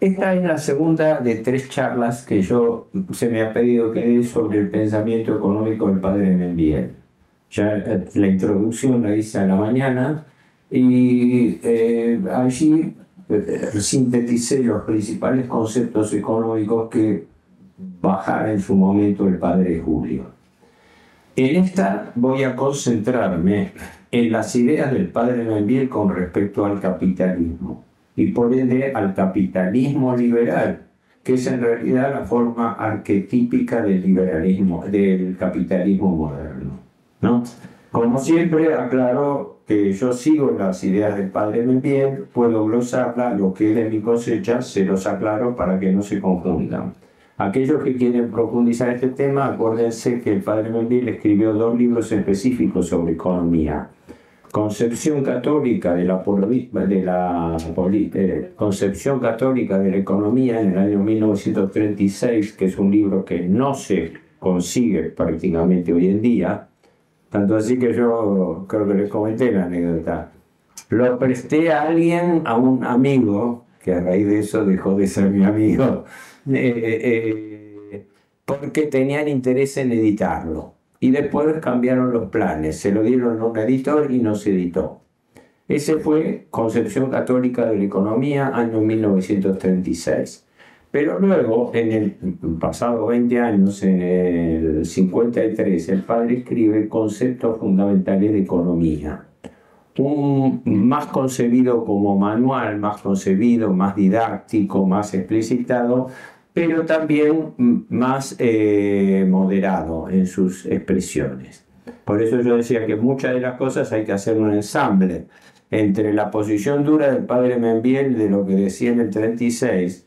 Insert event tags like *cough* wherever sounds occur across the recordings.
esta es la segunda de tres charlas que yo se me ha pedido que dé sobre el pensamiento económico del padre Membiel. Ya eh, la introducción la hice a la mañana y eh, allí eh, sinteticé los principales conceptos económicos que bajara en su momento el padre Julio. En esta voy a concentrarme en las ideas del padre Membiel con respecto al capitalismo y por ende al capitalismo liberal, que es en realidad la forma arquetípica del liberalismo, del capitalismo moderno. ¿no? Como siempre, aclaro que yo sigo las ideas del padre Membiel, puedo glosarla, lo que es de mi cosecha, se los aclaro para que no se confundan. Aquellos que quieren profundizar este tema, acuérdense que el padre Membiel escribió dos libros específicos sobre economía concepción católica de la, de la eh, concepción católica de la economía en el año 1936, que es un libro que no se consigue prácticamente hoy en día, tanto así que yo creo que les comenté la anécdota. Lo presté a alguien, a un amigo, que a raíz de eso dejó de ser mi amigo, *laughs* eh, eh, porque tenían interés en editarlo y después cambiaron los planes, se lo dieron a un editor y no se editó. Ese fue Concepción Católica de la Economía, año 1936. Pero luego, en el pasado 20 años, en el 53, el padre escribe Conceptos Fundamentales de Economía. Un, más concebido como manual, más concebido, más didáctico, más explicitado, pero también más eh, moderado en sus expresiones. Por eso yo decía que muchas de las cosas hay que hacer un ensamble entre la posición dura del padre Membiel de lo que decía en el 36,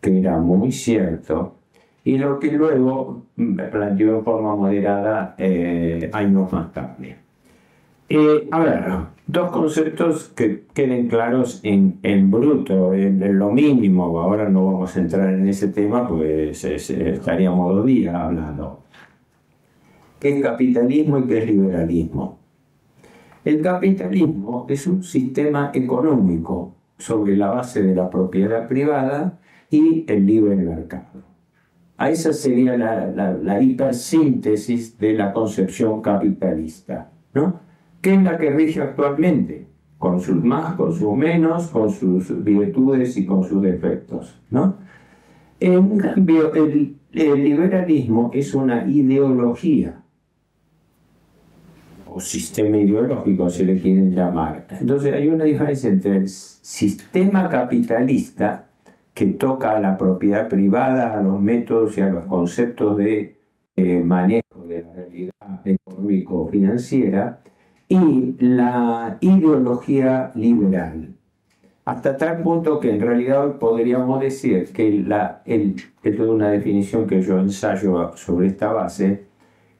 que era muy cierto, y lo que luego planteó en forma moderada eh, años más tarde. Eh, a ver, dos conceptos que queden claros en, en bruto, en, lo mínimo. Ahora no vamos a entrar en ese tema, pues estaríamos dos días hablando. ¿Qué es capitalismo y qué es liberalismo? El capitalismo es un sistema económico sobre la base de la propiedad privada y el libre mercado. A esa sería la, la, la hipersíntesis de la concepción capitalista. ¿no? ¿Qué es la que rige actualmente, con sus más, con sus menos, con sus virtudes y con sus defectos. ¿no? En cambio, el, liberalismo es una ideología o sistema ideológico, si le quieren llamar. Entonces hay una diferencia entre el sistema capitalista que toca a la propiedad privada, a los métodos y a los conceptos de eh, manejo de la realidad económico-financiera, y la ideología liberal. Hasta tal punto que en realidad podríamos decir que la, el, esto es una definición que yo ensayo sobre esta base,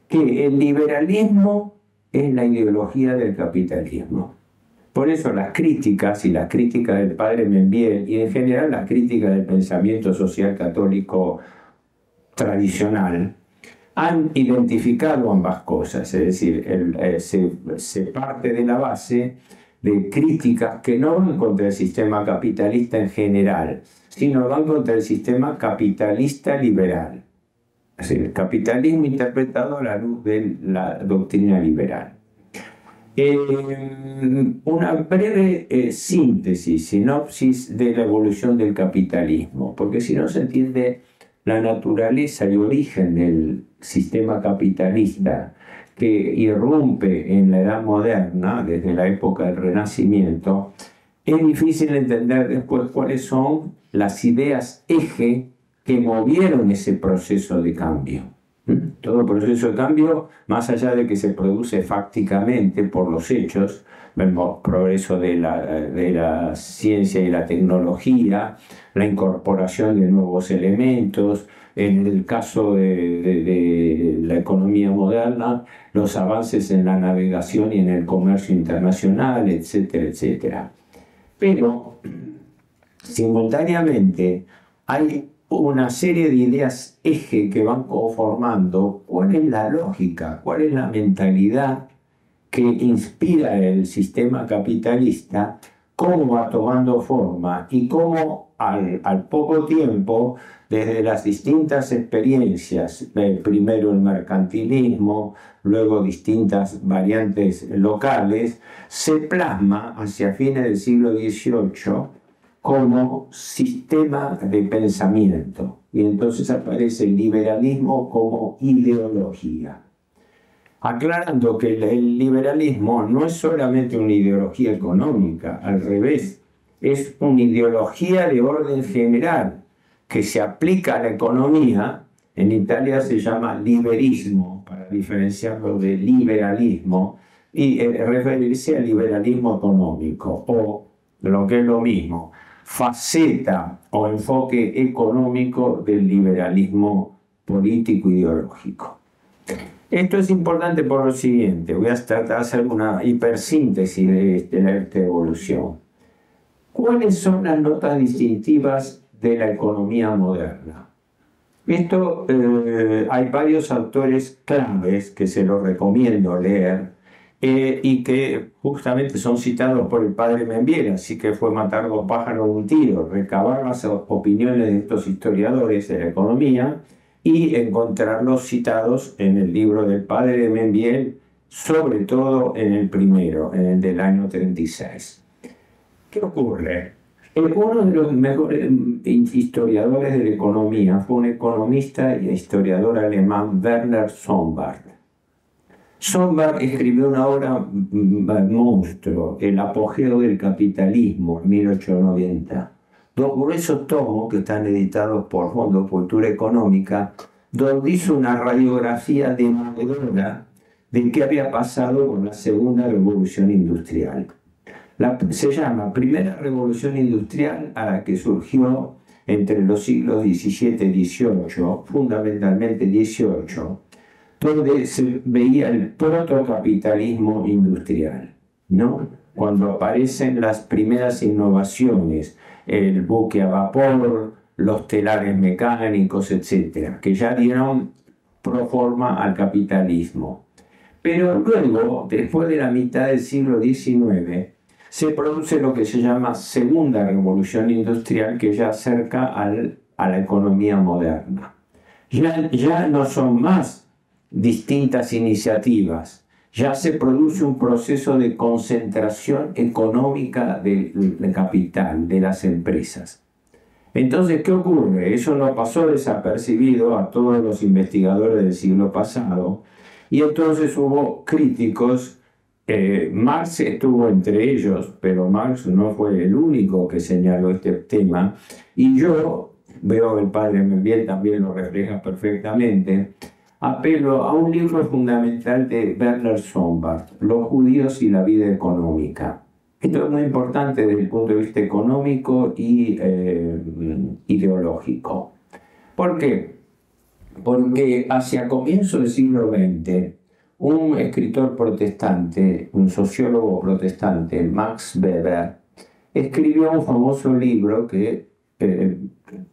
que el liberalismo es la ideología del capitalismo. Por eso las críticas y las críticas del padre Membiel y en general las críticas del pensamiento social católico tradicional han identificado ambas cosas, es decir, eh, se, parte de la base de críticas que no van contra el sistema capitalista en general, sino van contra el sistema capitalista liberal. Es decir, el capitalismo interpretado a la luz de la doctrina liberal. Eh, una breve eh, síntesis, sinopsis de la evolución del capitalismo, porque si no se entiende la naturaleza y origen del sistema capitalista que irrumpe en la edad moderna, desde la época del Renacimiento, es difícil entender después cuáles son las ideas eje que movieron ese proceso de cambio. ¿Mm? Todo proceso de cambio, más allá de que se produce fácticamente por los hechos, vemos progreso de la, de la ciencia y la tecnología, la incorporación de nuevos elementos, en el caso de, la economía moderna, los avances en la navegación y en el comercio internacional, etcétera, etcétera. Pero simultáneamente hay una serie de ideas eje que van conformando. Cuál es la lógica, cuál es la mentalidad que inspira el sistema capitalista, cómo va tomando forma y cómo al, poco tiempo, desde las distintas experiencias, eh, primero el mercantilismo, luego distintas variantes locales, se plasma hacia fines del siglo XVIII como sistema de pensamiento. Y entonces aparece el liberalismo como ideología. Aclarando que el liberalismo no es solamente una ideología económica, al revés, es una ideología de orden general que se aplica a la economía. En Italia se llama liberismo, para diferenciarlo de liberalismo, y eh, referirse al liberalismo económico, o lo que es lo mismo, faceta o enfoque económico del liberalismo político ideológico. Esto es importante por lo siguiente, voy a tratar de hacer una hipersíntesis de, esta evolución. ¿Cuáles son las notas distintivas de la economía moderna? Esto eh, hay varios autores claves que se los recomiendo leer eh, y que justamente son citados por el padre Membiel, así que fue matar dos pájaros de un tiro, recabar las opiniones de estos historiadores de la economía y encontrarlos citados en el libro del padre Membiel, sobre todo en el primero, en el del año 36. ¿Qué ocurre? Uno de los mejores historiadores de la economía fue un economista y historiador alemán, Werner Sombart Sombart escribió una obra monstruo, El apogeo del capitalismo, en 1890. Dos gruesos tomos que están editados por Fondo Cultura Económica, donde hizo una radiografía demoledora de qué había pasado con la segunda revolución industrial. se llama Primera Revolución Industrial a la que surgió entre los siglos XVII y XVIII, fundamentalmente XVIII, donde se veía el protocapitalismo industrial, ¿no? Cuando aparecen las primeras innovaciones, el buque a vapor, los telares mecánicos, etcétera, que ya dieron pro forma al capitalismo. Pero luego, después de la mitad del siglo XIX, se produce lo que se llama segunda revolución industrial que ya acerca al, a la economía moderna. Ya, ya no son más distintas iniciativas, ya se produce un proceso de concentración económica del, capital, de las empresas. Entonces, ¿qué ocurre? Eso no pasó desapercibido a todos los investigadores del siglo pasado y entonces hubo críticos, eh, Marx estuvo entre ellos, pero Marx no fue el único que señaló este tema y yo veo el padre Membiel también lo refleja perfectamente apelo a un libro fundamental de Werner Sombart, Los judíos y la vida económica. Esto es muy importante desde el punto de vista económico y eh, ideológico. ¿Por qué? Porque hacia comienzo del siglo XX, un escritor protestante, un sociólogo protestante, Max Weber, escribió un famoso libro que eh,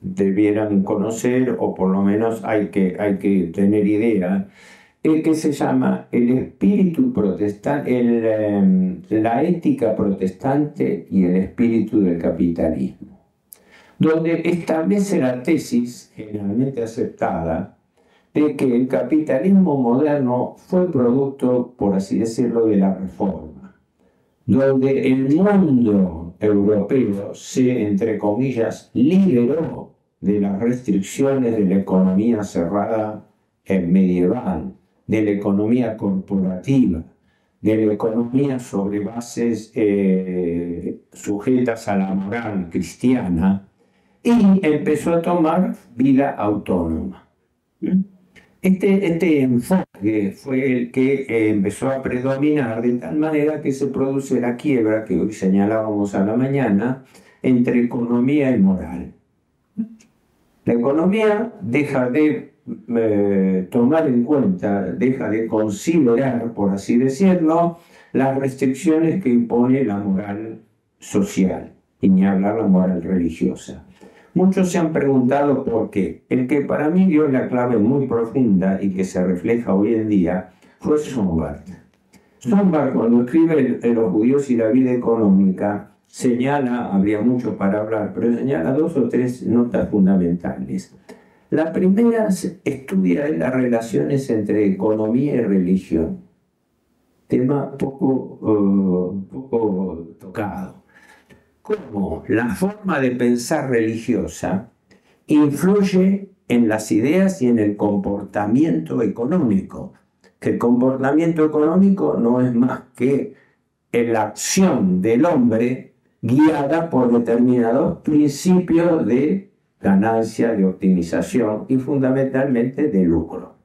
debieran conocer o por lo menos hay que, hay que tener idea, el que se llama el espíritu protestante, em, la ética protestante y el espíritu del capitalismo, donde establece la tesis generalmente aceptada de que el capitalismo moderno fue producto, por así decirlo, de la reforma, donde el mundo europeo se, entre comillas, liberó de las restricciones de la economía cerrada medieval, de la economía corporativa, de la economía sobre bases eh, sujetas a la moral cristiana, y empezó a tomar vida autónoma. Este, este, enfoque fue el que eh, empezó a predominar de tal manera que se produce la quiebra que hoy señalábamos a la mañana entre economía y moral. La economía deja de eh, tomar en cuenta, deja de considerar, por así decirlo, las restricciones que impone la moral social, y ni hablar la moral religiosa. Muchos se han preguntado por qué. El que para mí dio la clave muy profunda y que se refleja hoy en día fue Sombart. Sombart, cuando escribe Los judíos y la vida económica, señala, habría mucho para hablar, pero señala dos o tres notas fundamentales. La primera estudia las relaciones entre economía y religión, tema poco, eh, poco tocado. Cómo la forma de pensar religiosa influye en las ideas y en el comportamiento económico, que el comportamiento económico no es más que la acción del hombre guiada por determinados principios de ganancia, de optimización y fundamentalmente de lucro.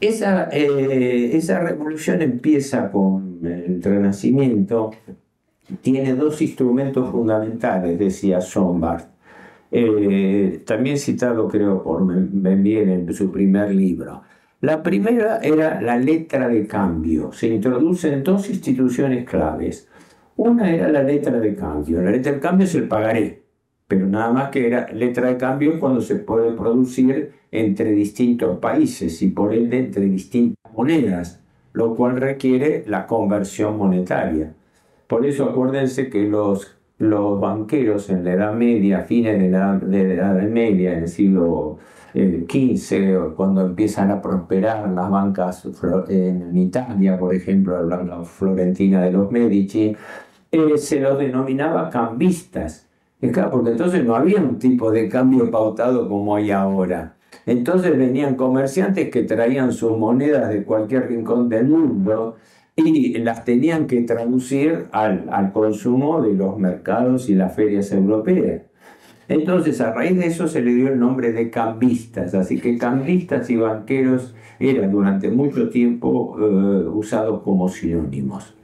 Esa, eh, revolución empieza con el Renacimiento, tiene dos instrumentos fundamentales, decía Sombart. Eh, también citado creo por Benvier en su primer libro. La primera era la letra de cambio. Se introducen dos instituciones claves. Una era la letra de cambio. La letra de cambio es el pagaré, pero nada más que era letra de cambio cuando se puede producir entre distintos países y por ende entre distintas monedas, lo cual requiere la conversión monetaria. Por eso acuérdense que los, los banqueros en la Edad Media, fines de la, de la Edad Media, en el siglo XV, cuando empiezan a prosperar las bancas en Italia, por ejemplo, la florentina de los Medici, eh, se los denominaba cambistas. porque entonces no había un tipo de cambio pautado como hay ahora. Entonces venían comerciantes que traían sus monedas de cualquier rincón del mundo y las tenían que traducir al, consumo de los mercados y las ferias europeas. Entonces, a raíz de eso se le dio el nombre de cambistas, así que cambistas y banqueros eran durante mucho tiempo eh, usados como sinónimos.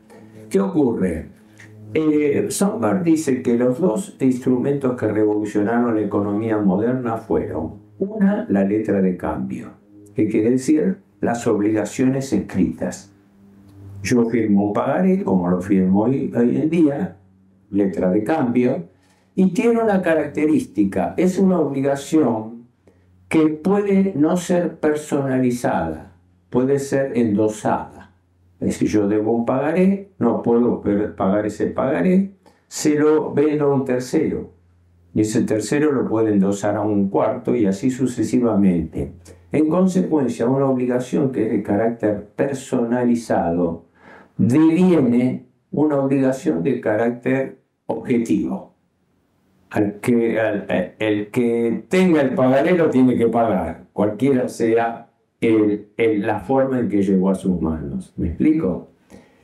¿Qué ocurre? Eh, dice que los dos instrumentos que revolucionaron la economía moderna fueron, una, la letra de cambio, que quiere decir las obligaciones escritas. Yo firmo un pagaré, como lo firmo hoy en día, letra de cambio, y tiene una característica, es una obligación que puede no ser personalizada, puede ser endosada. Es decir, yo debo un pagaré, no puedo pagar ese pagaré, se lo vendo a un tercero. Y ese tercero lo puede endosar a un cuarto y así sucesivamente. En consecuencia, una obligación que es de carácter personalizado deviene una obligación de carácter objetivo al que, eh, el que tenga el pagaré lo tiene que pagar, cualquiera sea el, la forma en que llegó a sus manos. ¿Me explico?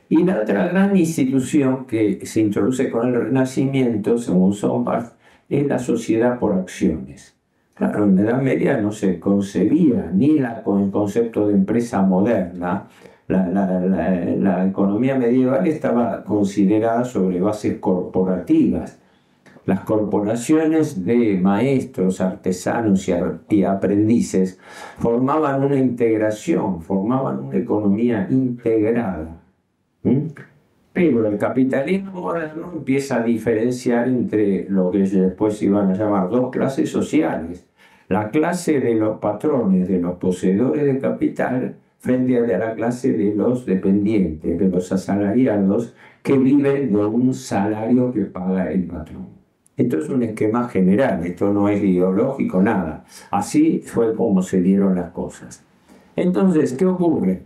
Y la otra gran institución que se introduce con el Renacimiento, según Sombart, es la sociedad por acciones. Claro, en la Edad Media no se concebía ni la, con el concepto de empresa moderna. La, la, la economía medieval estaba considerada sobre bases corporativas las corporaciones de maestros, artesanos y aprendices formaban una integración, formaban una economía integrada. Pero el capitalismo moderno empieza a diferenciar entre lo que después iban a llamar dos clases sociales. La clase de los patrones, de los poseedores de capital, frente a la clase de los dependientes, de los asalariados, que viven de un salario que paga el patrón. Esto es un esquema general, esto no es ideológico, nada. Así fue como se dieron las cosas. Entonces, ¿qué ocurre?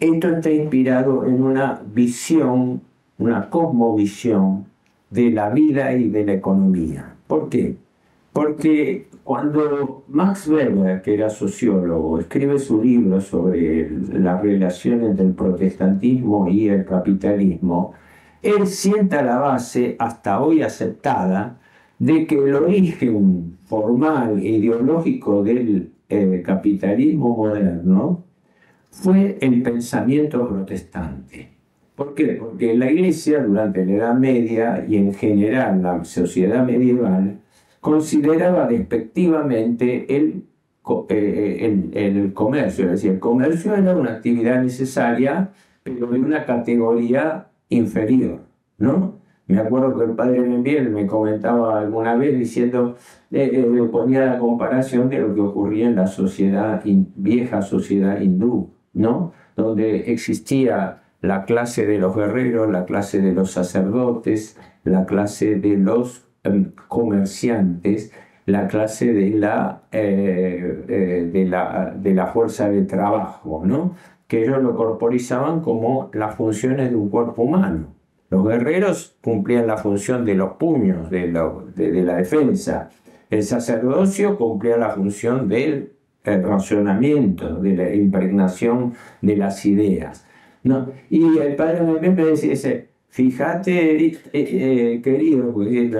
Esto está inspirado en una visión, una cosmovisión de la vida y de la economía. ¿Por qué? Porque cuando Max Weber, que era sociólogo, escribe su libro sobre las relaciones del protestantismo y el capitalismo, él sienta la base, hasta hoy aceptada, de que el origen formal e ideológico del eh, capitalismo moderno fue el pensamiento protestante. ¿Por qué? Porque la Iglesia durante la Edad Media y en general la sociedad medieval consideraba despectivamente el, eh, el comercio, es decir, el comercio era una actividad necesaria, pero de una categoría inferior, ¿no? Me acuerdo que el padre Benviel me comentaba alguna vez diciendo, eh, eh ponía la comparación de lo que ocurría en la sociedad, vieja sociedad hindú, ¿no? Donde existía la clase de los guerreros, la clase de los sacerdotes, la clase de los comerciantes, la clase de la, eh, eh, de la, de la fuerza de trabajo, ¿no? que ellos lo corporizaban como las funciones de un cuerpo humano. Los guerreros cumplían la función de los puños, de, de, la defensa. El sacerdocio cumplía la función del racionamiento, de la impregnación de las ideas. ¿no? Y el padre me decía, fíjate, eh, eh, querido, porque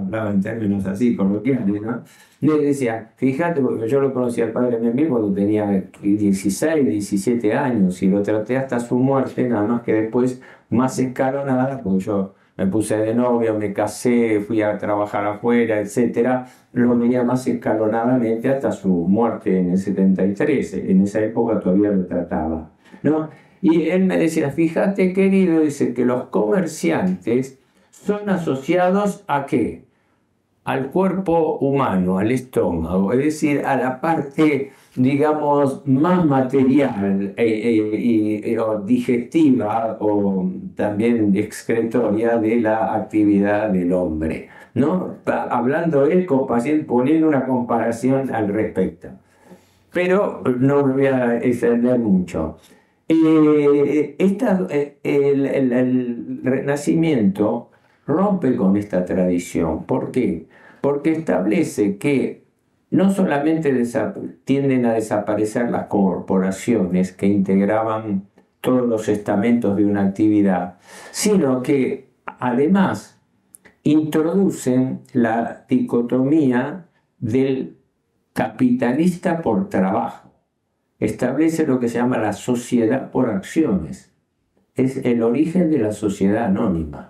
hablaba en términos así, coloquiales, ¿no? Le decía, fíjate, porque yo lo conocí al padre Membil cuando tenía 16, 17 años y lo traté hasta su muerte, nada más que después más escalonada, porque yo me puse de novio, me casé, fui a trabajar afuera, etc. Lo veía más escalonadamente hasta su muerte en el 73. En esa época todavía lo trataba. ¿no? Y él me decía, fíjate querido, dice que los comerciantes son asociados a qué? Al cuerpo humano, al estómago, es decir, a la parte, digamos, más material eh, eh, y, digestiva o también excretoria de la actividad del hombre. ¿no? Hablando él con paciente, poniendo una comparación al respecto. Pero no me voy a extender mucho. Eh, el, el Renacimiento rompe con esta tradición. ¿Por qué? Porque establece que no solamente tienden a desaparecer las corporaciones que integraban todos los estamentos de una actividad, sino que además introducen la dicotomía del capitalista por trabajo. Establece lo que se llama la sociedad por acciones. Es el origen de la sociedad anónima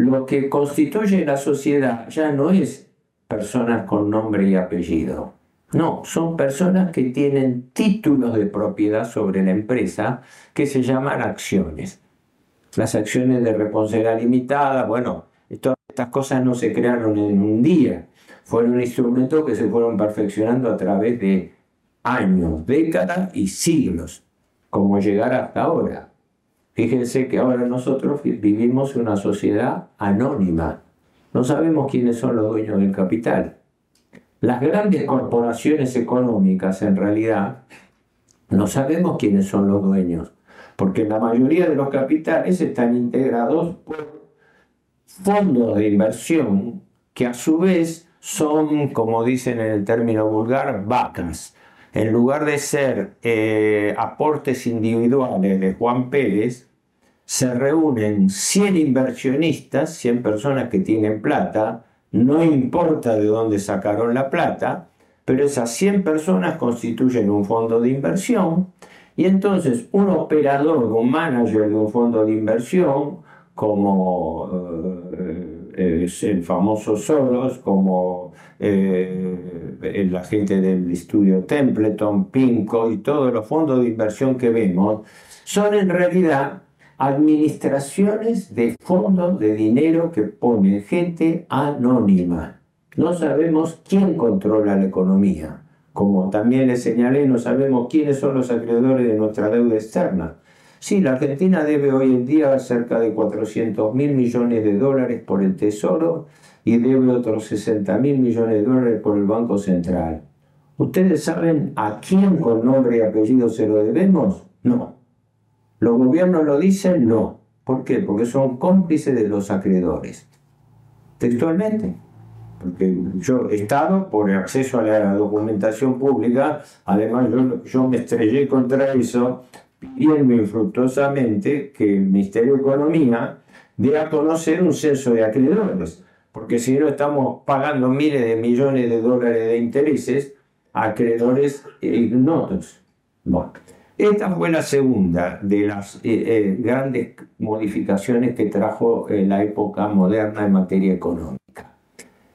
lo que constituye la sociedad ya no es personas con nombre y apellido. No, son personas que tienen títulos de propiedad sobre la empresa que se llaman acciones. Las acciones de responsabilidad limitada, bueno, todas estas cosas no se crearon en un día, fueron instrumentos que se fueron perfeccionando a través de años, décadas y siglos, como llegar hasta ahora. Fíjense que ahora nosotros vivimos una sociedad anónima. No sabemos quiénes son los dueños del capital. Las grandes corporaciones económicas en realidad no sabemos quiénes son los dueños, porque la mayoría de los capitales están integrados por fondos de inversión que a su vez son, como dicen en el término vulgar, vacas en lugar de ser eh, aportes individuales de Juan Pérez, se reúnen 100 inversionistas, 100 personas que tienen plata, no importa de dónde sacaron la plata, pero esas 100 personas constituyen un fondo de inversión. Y entonces un operador, un manager de un fondo de inversión, como eh, el famoso Soros, como eh, la gente del estudio Templeton, Pinco y todos los fondos de inversión que vemos, son en realidad administraciones de fondos de dinero que ponen gente anónima. No sabemos quién controla la economía. Como también les señalé, no sabemos quiénes son los acreedores de nuestra deuda externa. Sí, la Argentina debe hoy en día cerca de 400 mil millones de dólares por el Tesoro y debe otros 60 mil millones de dólares por el Banco Central. ¿Ustedes saben a quién con nombre y apellido se lo debemos? No. ¿Los gobiernos lo dicen? No. ¿Por qué? Porque son cómplices de los acreedores. Textualmente. Porque yo, Estado, por acceso a la documentación pública, además yo, yo me estrellé contra eso, pidiendo infructuosamente que el Ministerio de Economía dé a conocer un censo de acreedores porque si no estamos pagando miles de millones de dólares de intereses a acreedores ignotos. Bueno, esta fue la segunda de las eh, eh, grandes modificaciones que trajo la época moderna en materia económica.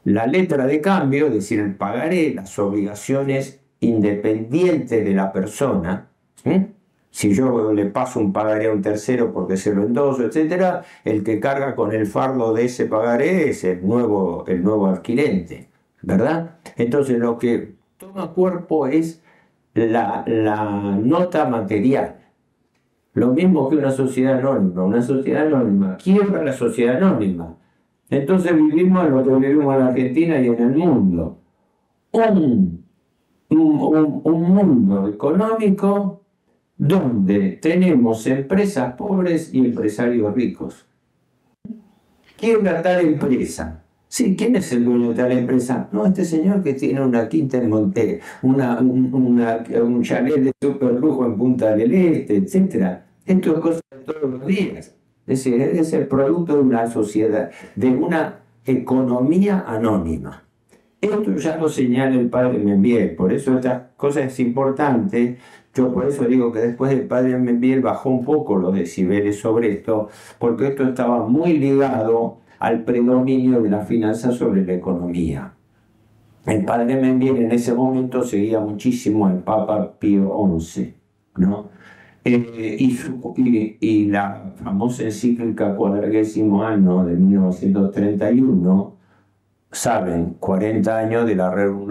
La letra de cambio, es decir, el pagaré, las obligaciones independientes de la persona, si yo le paso un pagaré a un tercero porque se lo endoso, etc., el que carga con el fardo de ese pagaré es el nuevo, el nuevo adquirente, ¿verdad? Entonces lo que toma cuerpo es la, la nota material. Lo mismo que una sociedad anónima. Una sociedad anónima quiebra la sociedad anónima. Entonces vivimos lo que vivimos en Argentina y en el mundo. Un, un, un mundo económico donde tenemos empresas pobres y empresarios ricos. Quiebra tal empresa. Sí, ¿quién es el dueño de tal empresa? No, este señor que tiene una quinta en Monte, una, un chalet de super lujo en Punta del Este, etc. Esto es cosa de todos los días. Es decir, es el producto de una sociedad, de una economía anónima. Esto ya lo señala el padre Membiel, por eso esta cosa es importante. Yo por eso digo que después el padre Membiel bajó un poco los decibeles sobre esto, porque esto estaba muy ligado al predominio de la finanza sobre la economía. El padre Membiel en ese momento seguía muchísimo al Papa Pío XI, ¿no? Eh, y, la famosa encíclica cuadragésimo año de 1931, saben, 40 años de la Rerum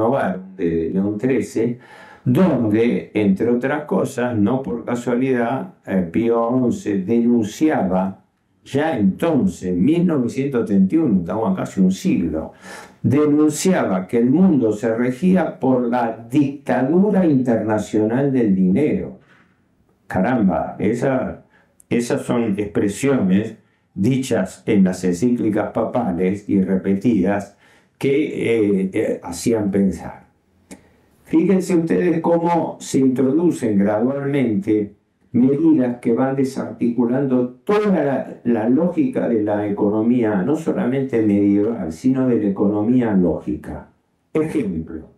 de León XIII, donde, entre otras cosas, no por casualidad, eh, Pío XI denunciaba ya entonces, 1931, estamos casi un siglo, denunciaba que el mundo se regía por la dictadura internacional del dinero. Caramba, esas son expresiones dichas en las encíclicas papales y repetidas que eh, eh, hacían pensar. Fíjense ustedes cómo se introducen gradualmente medidas que van desarticulando toda la, lógica de la economía, no solamente medieval, sino de la economía lógica. Ejemplo,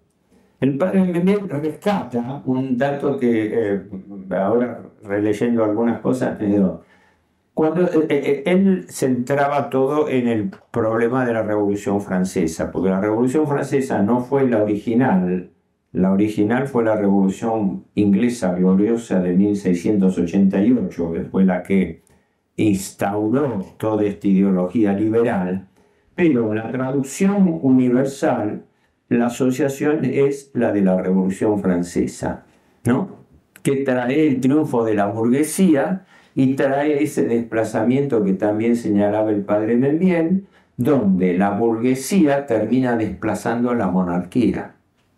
el padre Memel rescata un dato que eh, ahora releyendo algunas cosas cuando eh, eh, él centraba todo en el problema de la Revolución Francesa, porque la Revolución Francesa no fue la original, la original fue la Revolución Inglesa gloriosa de 1688, que fue la que instauró toda esta ideología liberal, pero la traducción universal, la asociación es la de la Revolución Francesa, ¿no? que trae el triunfo de la burguesía y trae ese desplazamiento que también señalaba el padre Membiel, donde la burguesía termina desplazando a la monarquía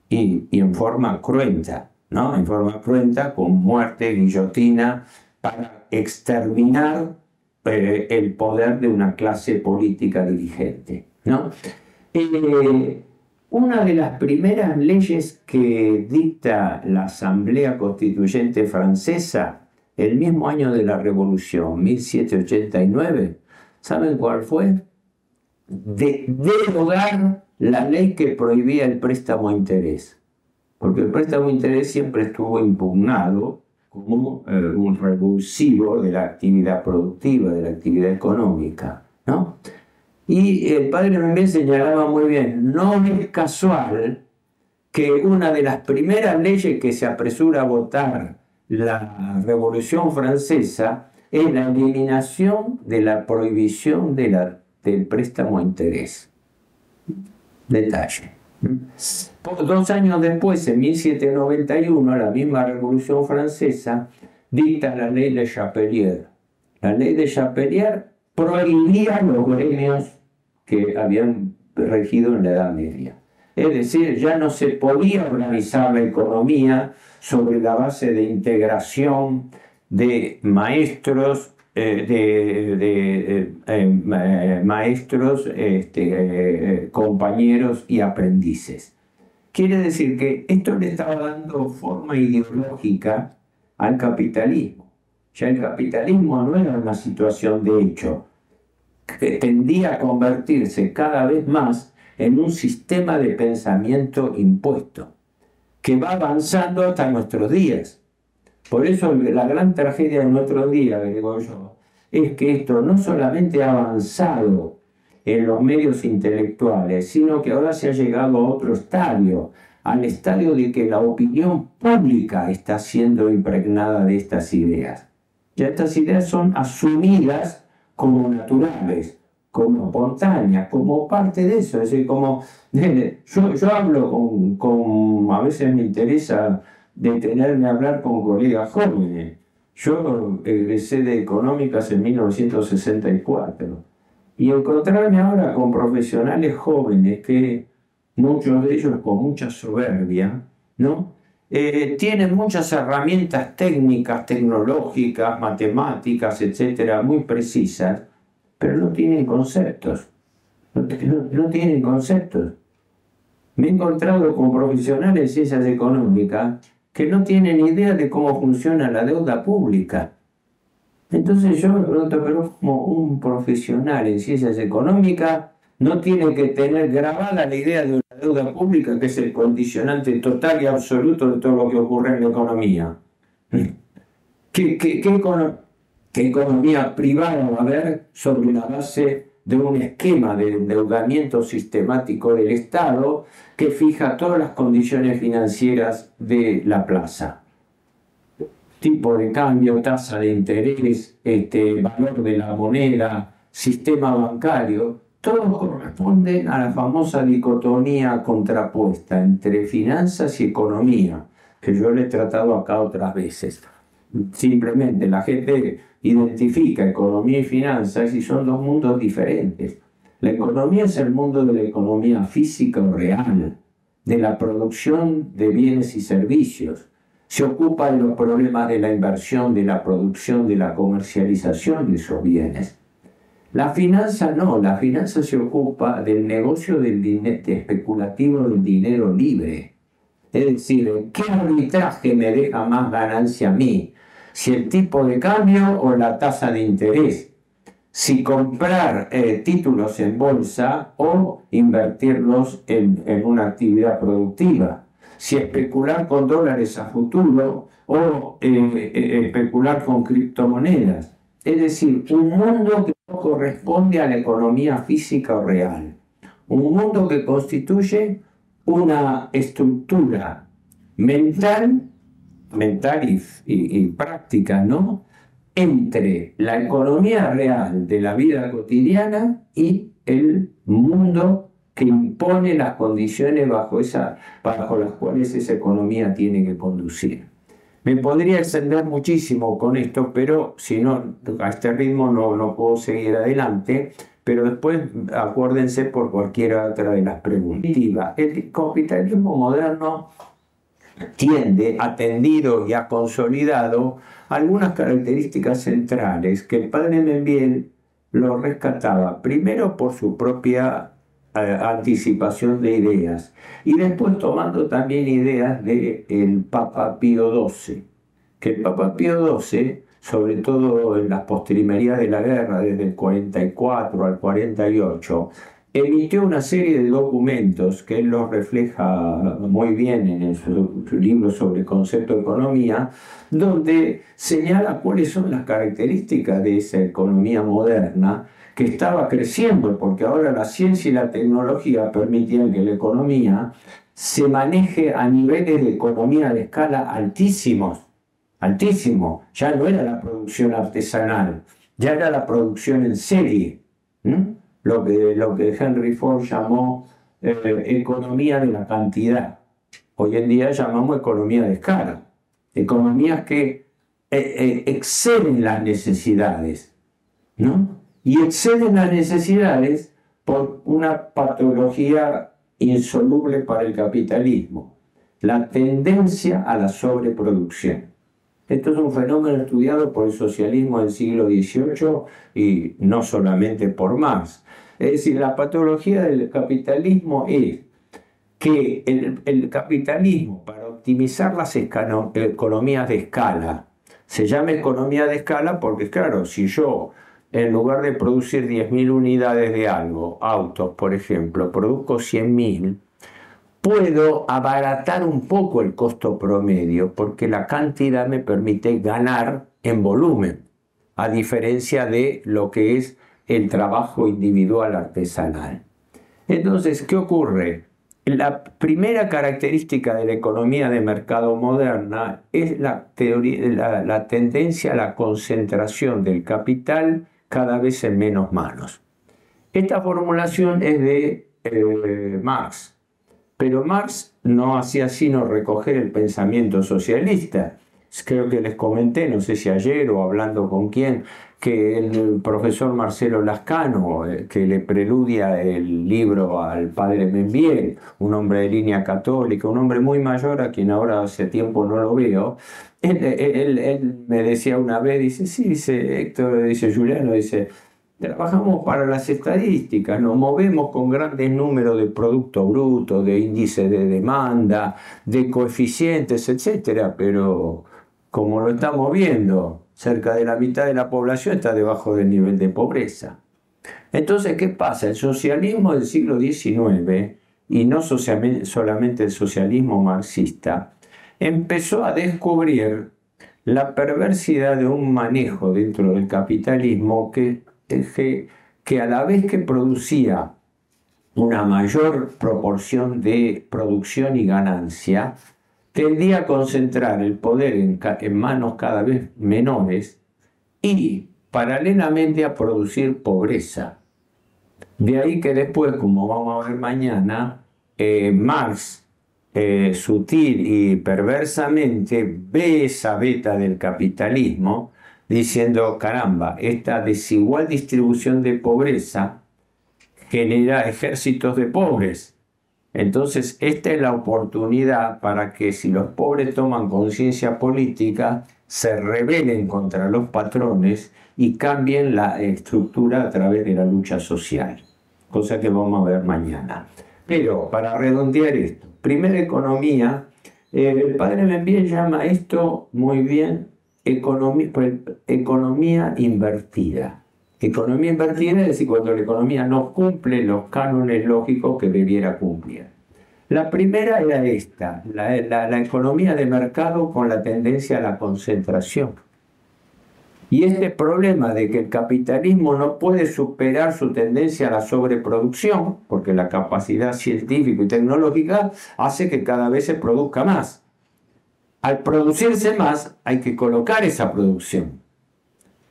y, en forma cruenta, ¿no? En forma cruenta, con muerte, guillotina, para exterminar eh, el poder de una clase política dirigente, ¿no? Eh, una de las primeras leyes que dicta la Asamblea Constituyente Francesa el mismo año de la Revolución, 1789, ¿saben cuál fue? De derogar la ley que prohibía el préstamo a interés, porque el préstamo a interés siempre estuvo impugnado como eh, un revulsivo de la actividad productiva, de la actividad económica, ¿no? Y el padre también señalaba muy bien, no es casual que una de las primeras leyes que se apresura a votar la Revolución Francesa es la eliminación de la prohibición del préstamo a interés detalle. Dos años después, en 1791, la misma Revolución Francesa dicta la ley de Chapelier. La ley de Chapelier prohibía los gremios que habían regido en la Edad Media. Es decir, ya no se podía organizar la economía sobre la base de integración de maestros, eh, de, eh, eh, maestros, este, compañeros y aprendices. Quiere decir que esto le estaba dando forma ideológica al capitalismo. Ya el capitalismo no era una situación de hecho, que tendía a convertirse cada vez más en un sistema de pensamiento impuesto, que va avanzando hasta nuestros días. Por eso la gran tragedia de nuestro día, digo yo, es que esto no solamente ha avanzado en los medios intelectuales, sino que ahora se ha llegado a otro estadio, al estadio de que la opinión pública está siendo impregnada de estas ideas. Ya estas ideas son asumidas como naturales, como espontáneas, como parte de eso. Es decir, como *laughs* yo, yo hablo con, con, a veces me interesa detenerme a hablar con colegas jóvenes Yo egresé de económicas en 1964 y encontrarme ahora con profesionales jóvenes que muchos de ellos con mucha soberbia, ¿no? Eh, tienen muchas herramientas técnicas, tecnológicas, matemáticas, etcétera, muy precisas, pero no tienen conceptos. No, tienen conceptos. Me he encontrado con profesionales en ciencias económicas que no tienen idea de cómo funciona la deuda pública. Entonces yo me pregunto, pero como un profesional en ciencias económicas no tiene que tener grabada la idea de una deuda pública que es el condicionante total y absoluto de todo lo que ocurre en la economía. ¿Qué, qué, economía privada va a haber sobre la base de un esquema de endeudamiento sistemático del Estado que fija todas las condiciones financieras de la plaza? Tipo de cambio, tasa de interés, este, valor de la moneda, sistema bancario, todos corresponden a la famosa dicotomía contrapuesta entre finanzas y economía, que yo le he tratado acá otras veces. Simplemente la gente identifica economía y finanzas y son dos mundos diferentes. La economía es el mundo de la economía física o real, de la producción de bienes y servicios. Se ocupa de los problemas de la inversión, de la producción, de la comercialización de esos bienes. La finanza no, la finanza se ocupa del negocio del dinero especulativo del dinero libre. Es decir, ¿qué arbitraje me deja más ganancia a mí? Si el tipo de cambio o la tasa de interés. Si comprar eh, títulos en bolsa o invertirlos en, una actividad productiva. Si especular con dólares a futuro o eh, eh, especular con criptomonedas. Es decir, un mundo que no corresponde a la economía física o real. Un mundo que constituye una estructura mental, mental y, práctica, ¿no? Entre la economía real de la vida cotidiana y el mundo que impone las condiciones bajo, esa, bajo las cuales esa economía tiene que conducir. Me podría extender muchísimo con esto, pero si no, a este ritmo no, no puedo seguir adelante. Pero después acuérdense por cualquiera otra de las preguntas. El capitalismo moderno tiende, atendido y ha consolidado algunas características centrales que el padre Membiel lo rescataba, primero por su propia anticipación de ideas. Y después tomando también ideas del el Papa Pío XII, que el Papa Pío XII, sobre todo en las postrimerías de la guerra, desde el 44 al 48, emitió una serie de documentos que él los refleja muy bien en su, libro sobre concepto de economía, donde señala cuáles son las características de esa economía moderna que estaba creciendo, porque ahora la ciencia y la tecnología permitían que la economía se maneje a niveles de economía de escala altísimos, altísimos. Ya no era la producción artesanal, ya era la producción en serie, lo, que, lo que Henry Ford llamó eh, economía de la cantidad. Hoy en día llamamos economía de escala, economías que eh, eh, exceden las necesidades, ¿no? y exceden las necesidades por una patología insoluble para el capitalismo, la tendencia a la sobreproducción. Esto es un fenómeno estudiado por el socialismo del siglo XVIII y no solamente por Marx. Es decir, la patología del capitalismo es que el, el capitalismo, para optimizar las economías de escala, se llama economía de escala porque, claro, si yo en lugar de producir 10.000 unidades de algo, autos por ejemplo, produzco 100.000, puedo abaratar un poco el costo promedio porque la cantidad me permite ganar en volumen, a diferencia de lo que es el trabajo individual artesanal. Entonces, ¿qué ocurre? La primera característica de la economía de mercado moderna es la, tendencia a la concentración del capital cada vez en menos manos. Esta formulación es de eh, Marx, pero Marx no hacía sino recoger el pensamiento socialista creo que les comenté, no sé si ayer o hablando con quién, que el profesor Marcelo Lascano, eh, que le preludia el libro al padre Membiel, un hombre de línea católica, un hombre muy mayor a quien ahora hace tiempo no lo veo, él, me decía una vez, dice, sí, dice Héctor, dice Juliano, dice, trabajamos para las estadísticas, nos movemos con grandes números de Producto Bruto, de índice de demanda, de coeficientes, etcétera, pero como lo estamos viendo, cerca de la mitad de la población está debajo del nivel de pobreza. Entonces, ¿qué pasa? El socialismo del siglo XIX, y no solamente el socialismo marxista, empezó a descubrir la perversidad de un manejo dentro del capitalismo que, que, a la vez que producía una mayor proporción de producción y ganancia, tendía a concentrar el poder en, manos cada vez menores y paralelamente a producir pobreza. De ahí que después, como vamos a ver mañana, eh, Marx eh, sutil y perversamente ve esa beta del capitalismo diciendo, caramba, esta desigual distribución de pobreza genera ejércitos de pobres. Entonces, esta es la oportunidad para que si los pobres toman conciencia política, se rebelen contra los patrones y cambien la estructura a través de la lucha social, cosa que vamos a ver mañana. Pero para redondear esto, primera economía, eh, el padre Membiel llama esto muy bien pues, economía invertida. Economía invertida es decir, cuando la economía no cumple los cánones lógicos que debiera cumplir. La primera era esta, la economía de mercado con la tendencia a la concentración. Y este problema de que el capitalismo no puede superar su tendencia a la sobreproducción, porque la capacidad científica y tecnológica hace que cada vez se produzca más. Al producirse más, hay que colocar esa producción.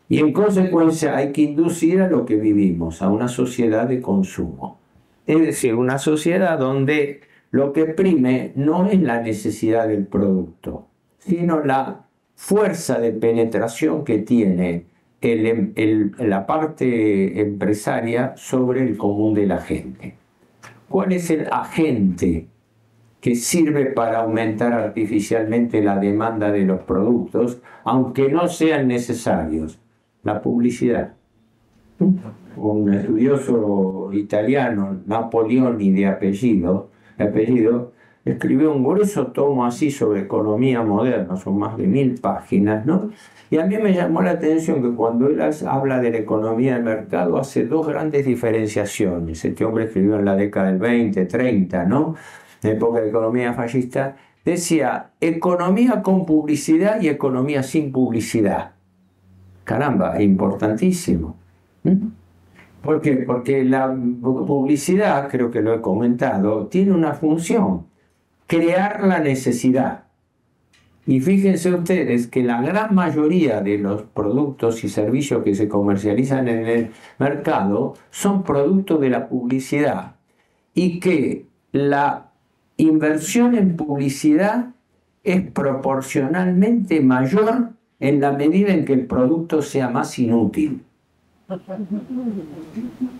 Y en consecuencia hay que inducir a lo que vivimos, a una sociedad de consumo. Es decir, una sociedad donde lo que prime no es la necesidad del producto, sino la fuerza de penetración que tiene el, la parte empresaria sobre el común de la gente. ¿Cuál es el agente que sirve para aumentar artificialmente la demanda de los productos, aunque no sean necesarios? La publicidad. Un estudioso italiano, Napoleoni de apellido, apellido escribió un grueso tomo así sobre economía moderna, son más de mil páginas, ¿no? Y a mí me llamó la atención que cuando él habla de la economía del mercado hace dos grandes diferenciaciones. Este hombre escribió en la década del 20, 30, ¿no? En época de economía fascista, decía economía con publicidad y economía sin publicidad. Caramba, importantísimo. ¿Por qué? Porque la publicidad, creo que lo he comentado, tiene una función crear la necesidad. Y fíjense ustedes que la gran mayoría de los productos y servicios que se comercializan en el mercado son productos de la publicidad y que la inversión en publicidad es proporcionalmente mayor en la medida en que el producto sea más inútil.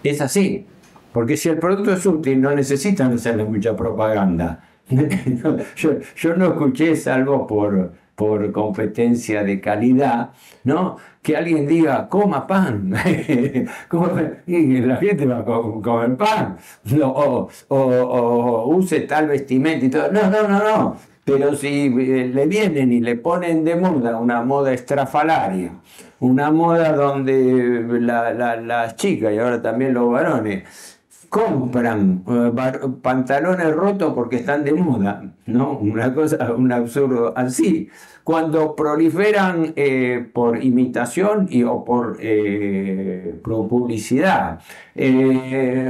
Es así, porque si el producto es útil no necesitan hacerle mucha propaganda *laughs* yo, no escuché, salvo por, por competencia de calidad, ¿no? Que alguien diga, coma pan, *laughs* y la gente va a comer pan, o, o, use tal vestimenta y todo. No, no, no, no. Pero si eh, le vienen y le ponen de moda una moda estrafalaria, una moda donde las chicas y ahora también los varones compran eh, pantalones rotos porque están de moda, ¿no? Una cosa, un absurdo así. Cuando proliferan eh, por imitación y, o por, eh, publicidad,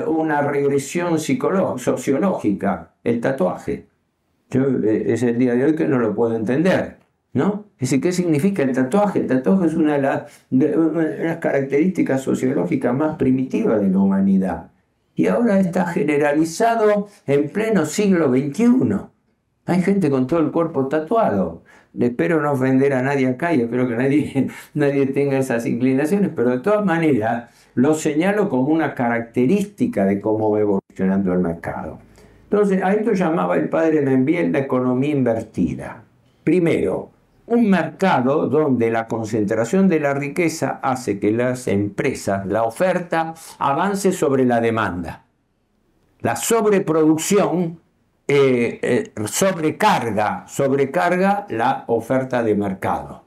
una regresión sociológica, el tatuaje. Es el día de hoy que no lo puedo entender. ¿No? Decir, ¿qué significa el tatuaje? El tatuaje es una de las características sociológicas más primitivas de la humanidad y ahora está generalizado en pleno siglo XXI. Hay gente con todo el cuerpo tatuado. Espero no ofender a nadie acá y espero que nadie, *laughs* nadie tenga esas inclinaciones, pero de todas maneras lo señalo como una característica de cómo va evolucionando el mercado. Entonces, a esto llamaba el padre Membiel la economía invertida. Primero, un mercado donde la concentración de la riqueza hace que las empresas, la oferta, avance sobre la demanda. La sobreproducción eh, eh, sobrecarga, sobrecarga la oferta de mercado.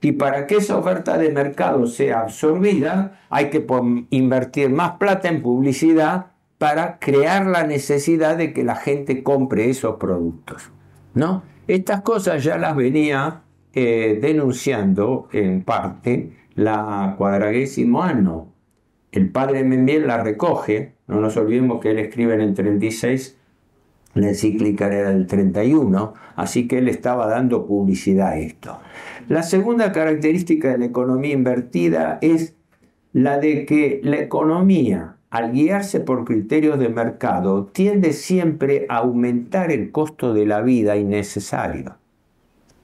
Y para que esa oferta de mercado sea absorbida, hay que invertir más plata en publicidad para crear la necesidad de que la gente compre esos productos. ¿no? Estas cosas ya las venía eh, denunciando en parte la cuadragésimo año. El padre Membiel la recoge, no nos olvidemos que él escribe en el 36 la encíclica era del 31, así que él estaba dando publicidad a esto. La segunda característica de la economía invertida es la de que la economía, al guiarse por criterios de mercado, tiende siempre a aumentar el costo de la vida innecesario.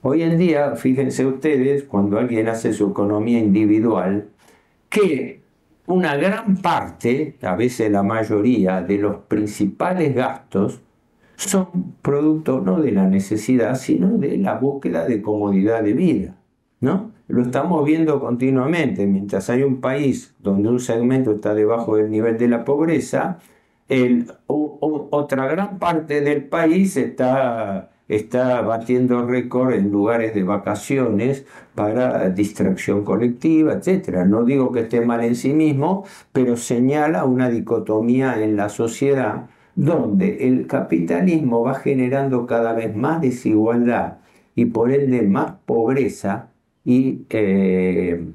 Hoy en día, fíjense ustedes, cuando alguien hace su economía individual, que una gran parte, a veces la mayoría, de los principales gastos son producto no de la necesidad, sino de la búsqueda de comodidad de vida. ¿no? Lo estamos viendo continuamente. Mientras hay un país donde un segmento está debajo del nivel de la pobreza, otra gran parte del país está, está batiendo récord en lugares de vacaciones para distracción colectiva, etc. No digo que esté mal en sí mismo, pero señala una dicotomía en la sociedad donde el capitalismo va generando cada vez más desigualdad y por ende más pobreza y de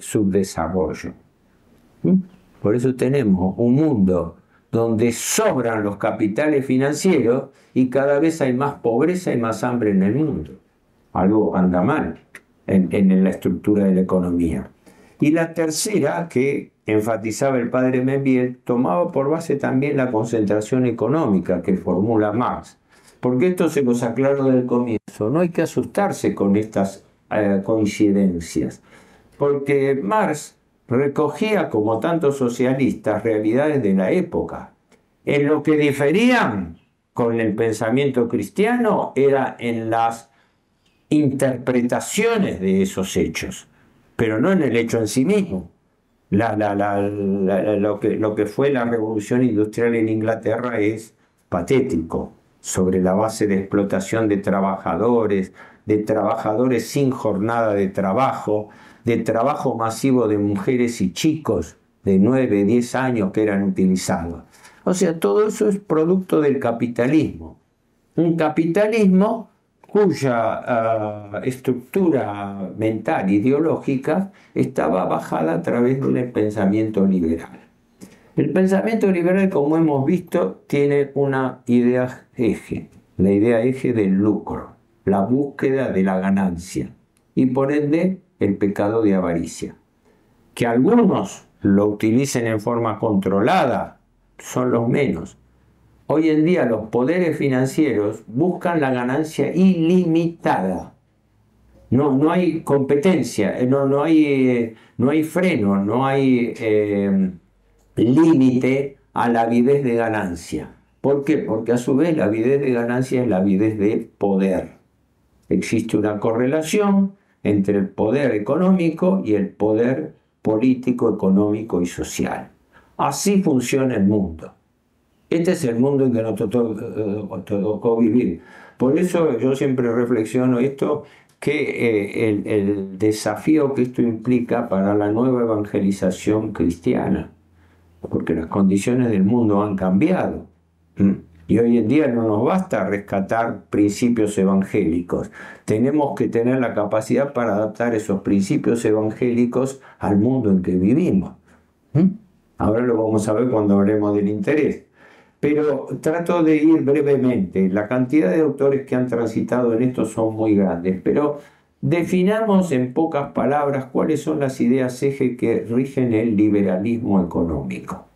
subdesarrollo. ¿Mm? Por eso tenemos un mundo donde sobran los capitales financieros y cada vez hay más pobreza y más hambre en el mundo. Algo anda mal en, en la estructura de la economía. Y la tercera, que enfatizaba el padre Membiel, tomaba por base también la concentración económica que formula Marx. Porque esto se los aclaro del comienzo. No hay que asustarse con estas eh, coincidencias. Porque Marx recogía, como tantos socialistas, realidades de la época. En lo que diferían con el pensamiento cristiano era en las interpretaciones de esos hechos pero no en el hecho en sí mismo. lo, que, lo que fue la revolución industrial en Inglaterra es patético, sobre la base de explotación de trabajadores, de trabajadores sin jornada de trabajo, de trabajo masivo de mujeres y chicos de 9, 10 años que eran utilizados. O sea, todo eso es producto del capitalismo. Un capitalismo cuya ah, estructura mental, ideológica, estaba bajada a través del pensamiento liberal. El pensamiento liberal, como hemos visto, tiene una idea eje, la idea eje del lucro, la búsqueda de la ganancia y por ende el pecado de avaricia. Que algunos lo utilicen en forma controlada son los menos, Hoy en día los poderes financieros buscan la ganancia ilimitada. No, no hay competencia, eh, no, no, hay, eh, no hay freno, no hay eh, límite a la avidez de ganancia. ¿Por qué? Porque a su vez la avidez de ganancia es la avidez de poder. Existe una correlación entre el poder económico y el poder político, económico y social. Así funciona el mundo. Este es el mundo en que nos tocó, vivir. Por eso yo siempre reflexiono esto, que eh, el, desafío que esto implica para la nueva evangelización cristiana, porque las condiciones del mundo han cambiado. Y hoy en día no nos basta rescatar principios evangélicos, tenemos que tener la capacidad para adaptar esos principios evangélicos al mundo en que vivimos. Ahora lo vamos a ver cuando hablemos del interés. Pero trato de ir brevemente. La cantidad de autores que han transitado en esto son muy grandes, pero definamos en pocas palabras cuáles son las ideas eje que rigen el liberalismo económico.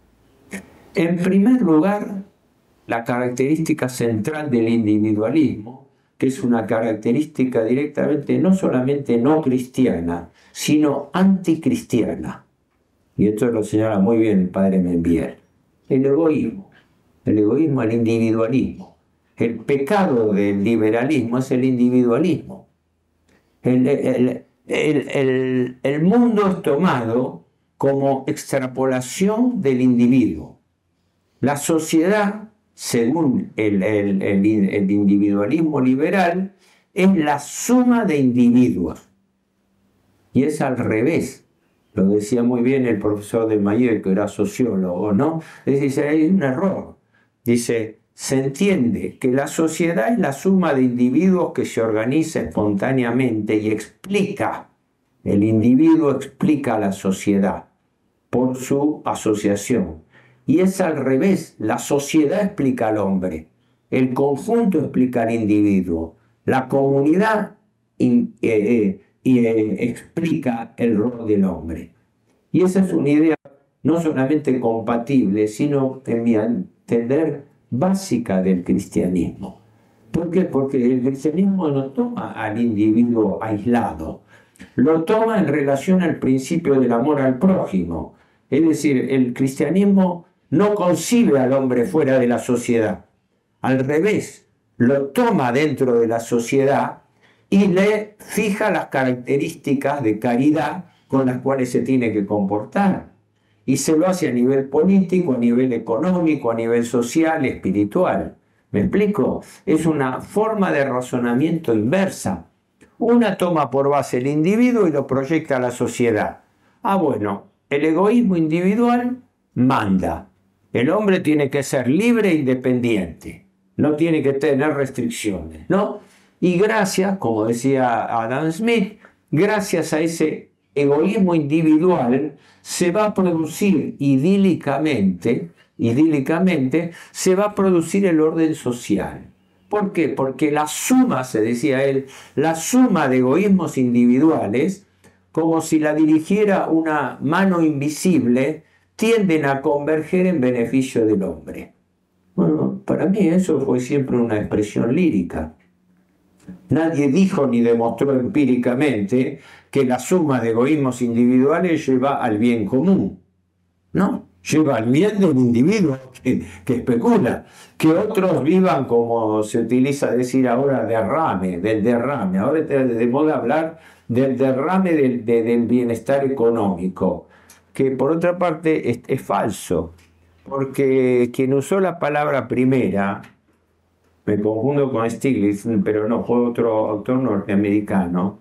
En primer lugar, la característica central del individualismo, que es una característica directamente no solamente no cristiana, sino anticristiana. Y esto lo señala muy bien el padre Membier. El egoísmo, el egoísmo, el individualismo. El pecado del liberalismo es el individualismo. El, el mundo es tomado como extrapolación del individuo. La sociedad, según el, individualismo liberal, es la suma de individuos. Y es al revés. Lo decía muy bien el profesor de Mayer, que era sociólogo, ¿no? Dice, hay un error. Dice, se entiende que la sociedad es la suma de individuos que se organiza espontáneamente y explica. El individuo explica a la sociedad por su asociación. Y es al revés, la sociedad explica al hombre, el conjunto explica al individuo, la comunidad eh, eh, eh, explica el rol del hombre. Y esa es una idea no solamente compatible, sino, en mi entender, básica del cristianismo. ¿Por qué? Porque el cristianismo no toma al individuo aislado, lo toma en relación al principio del amor al prójimo. Es decir, el cristianismo no concibe al hombre fuera de la sociedad. Al revés, lo toma dentro de la sociedad y le fija las características de caridad con las cuales se tiene que comportar. Y se lo hace a nivel político, a nivel económico, a nivel social, espiritual. ¿Me explico? Es una forma de razonamiento inversa. Una toma por base el individuo y lo proyecta a la sociedad. Ah, bueno, el egoísmo individual manda. El hombre tiene que ser libre e independiente. No tiene que tener restricciones, ¿no? Y gracias, como decía Adam Smith, gracias a ese egoísmo individual se va a producir idílicamente, idílicamente, se va a producir el orden social. ¿Por qué? Porque la suma, se decía él, la suma de egoísmos individuales, como si la dirigiera una mano invisible, tienden a converger en beneficio del hombre. Bueno, para mí eso fue siempre una expresión lírica. Nadie dijo ni demostró empíricamente que la suma de egoísmos individuales lleva al bien común. No, lleva al bien del individuo que, especula. Que otros vivan como se utiliza decir ahora derrame, del derrame. Ahora de moda hablar del derrame del, del bienestar económico, que por otra parte es falso, porque quien usó la palabra primera, me confundo con Stiglitz, pero no, fue otro autor norteamericano,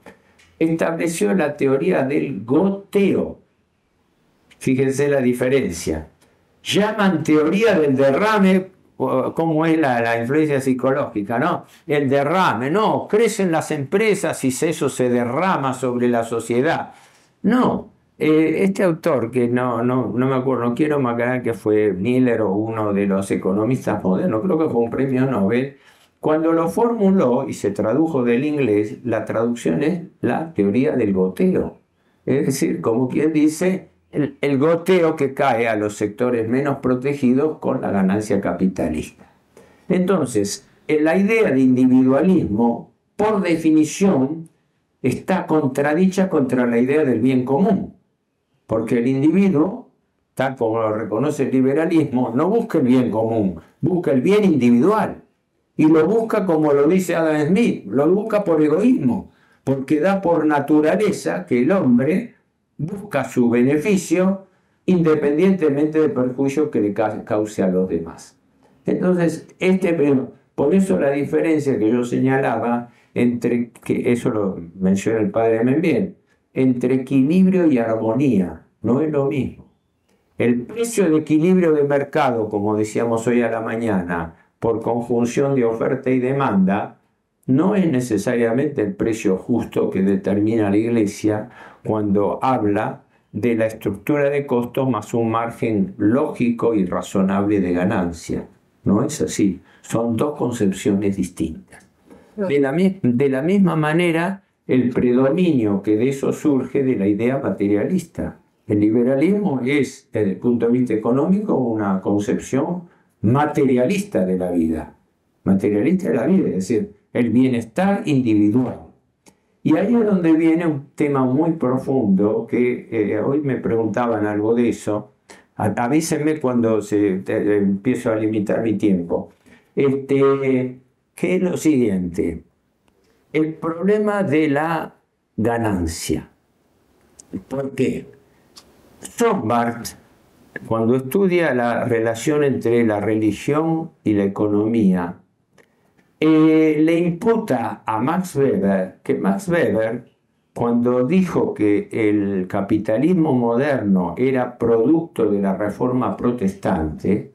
estableció la teoría del goteo. Fíjense la diferencia. Llaman teoría del derrame, como es la, influencia psicológica, ¿no? El derrame, no, crecen las empresas y eso se derrama sobre la sociedad. No, eh, este autor, que no, no, no me acuerdo, no quiero marcar que fue Miller o uno de los economistas modernos, creo que fue un premio Nobel, cuando lo formuló y se tradujo del inglés, la traducción es la teoría del goteo. Es decir, como quien dice, el, el goteo que cae a los sectores menos protegidos con la ganancia capitalista. Entonces, la idea de individualismo, por definición, está contradicha contra la idea del bien común. Porque el individuo, tal como lo reconoce el liberalismo, no busca el bien común, busca el bien individual. Y lo busca como lo dice Adam Smith, lo busca por egoísmo, porque da por naturaleza que el hombre busca su beneficio independientemente del perjuicio que le cause a los demás. Entonces, este, por eso la diferencia que yo señalaba entre, que eso lo menciona el padre Menbiel, entre equilibrio y armonía. No es lo mismo. El precio de equilibrio de mercado, como decíamos hoy a la mañana, por conjunción de oferta y demanda, no es necesariamente el precio justo que determina la Iglesia cuando habla de la estructura de costos más un margen lógico y razonable de ganancia. No es así. Son dos concepciones distintas. De la, de la misma manera, el predominio que de eso surge de la idea materialista. El liberalismo es, desde el punto de vista económico, una concepción materialista de la vida. Materialista de la vida, es decir, el bienestar individual. Y ahí es donde viene un tema muy profundo que eh, hoy me preguntaban algo de eso. Avísenme cuando se, empiezo a limitar mi tiempo. Este, que es lo siguiente. El problema de la ganancia. ¿Por qué? Cuando estudia la relación entre la religión y la economía, eh, le imputa a Max Weber que Max Weber, cuando dijo que el capitalismo moderno era producto de la reforma protestante,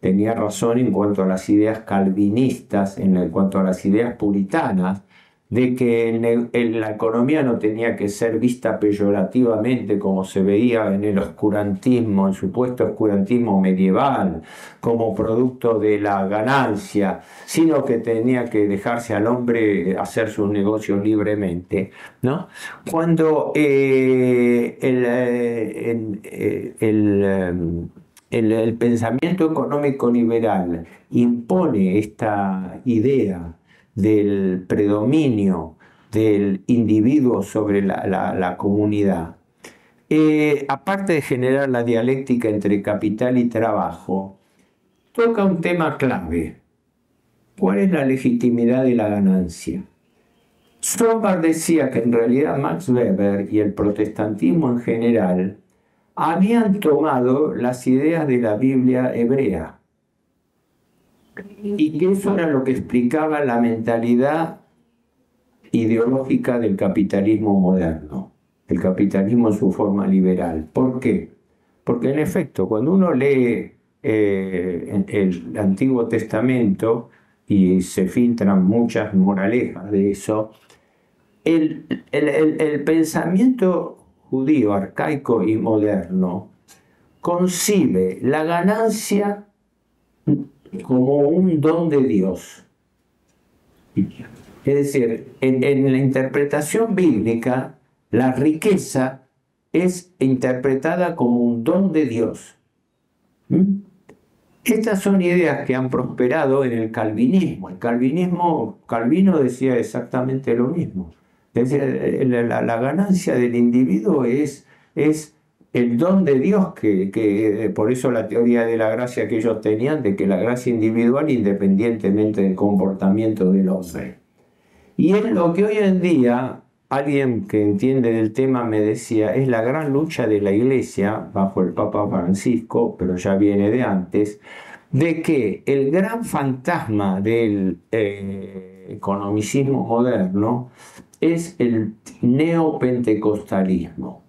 tenía razón en cuanto a las ideas calvinistas, en cuanto a las ideas puritanas, de que la economía no tenía que ser vista peyorativamente como se veía en el oscurantismo, en supuesto oscurantismo medieval, como producto de la ganancia, sino que tenía que dejarse al hombre hacer sus negocios libremente. ¿no? Cuando eh, eh, el, el pensamiento económico liberal impone esta idea, del predominio del individuo sobre la, comunidad, eh, aparte de generar la dialéctica entre capital y trabajo, toca un tema clave. ¿Cuál es la legitimidad de la ganancia? Stromberg decía que en realidad Max Weber y el protestantismo en general habían tomado las ideas de la Biblia hebrea y que eso era lo que explicaba la mentalidad ideológica del capitalismo moderno, el capitalismo en su forma liberal. ¿Por qué? Porque en efecto, cuando uno lee eh, el Antiguo Testamento y se filtran muchas moralejas de eso, el, el pensamiento judío arcaico y moderno concibe la ganancia como un don de Dios. Es decir, en, la interpretación bíblica, la riqueza es interpretada como un don de Dios. ¿Mm? Estas son ideas que han prosperado en el calvinismo. El calvinismo, Calvino decía exactamente lo mismo. Es decir, la, ganancia del individuo es, es el don de Dios, que, que, por eso la teoría de la gracia que ellos tenían, de que la gracia individual independientemente del comportamiento del hombre. Y es lo que hoy en día alguien que entiende del tema me decía, es la gran lucha de la iglesia, bajo el Papa Francisco, pero ya viene de antes, de que el gran fantasma del eh, economicismo moderno es el neopentecostalismo.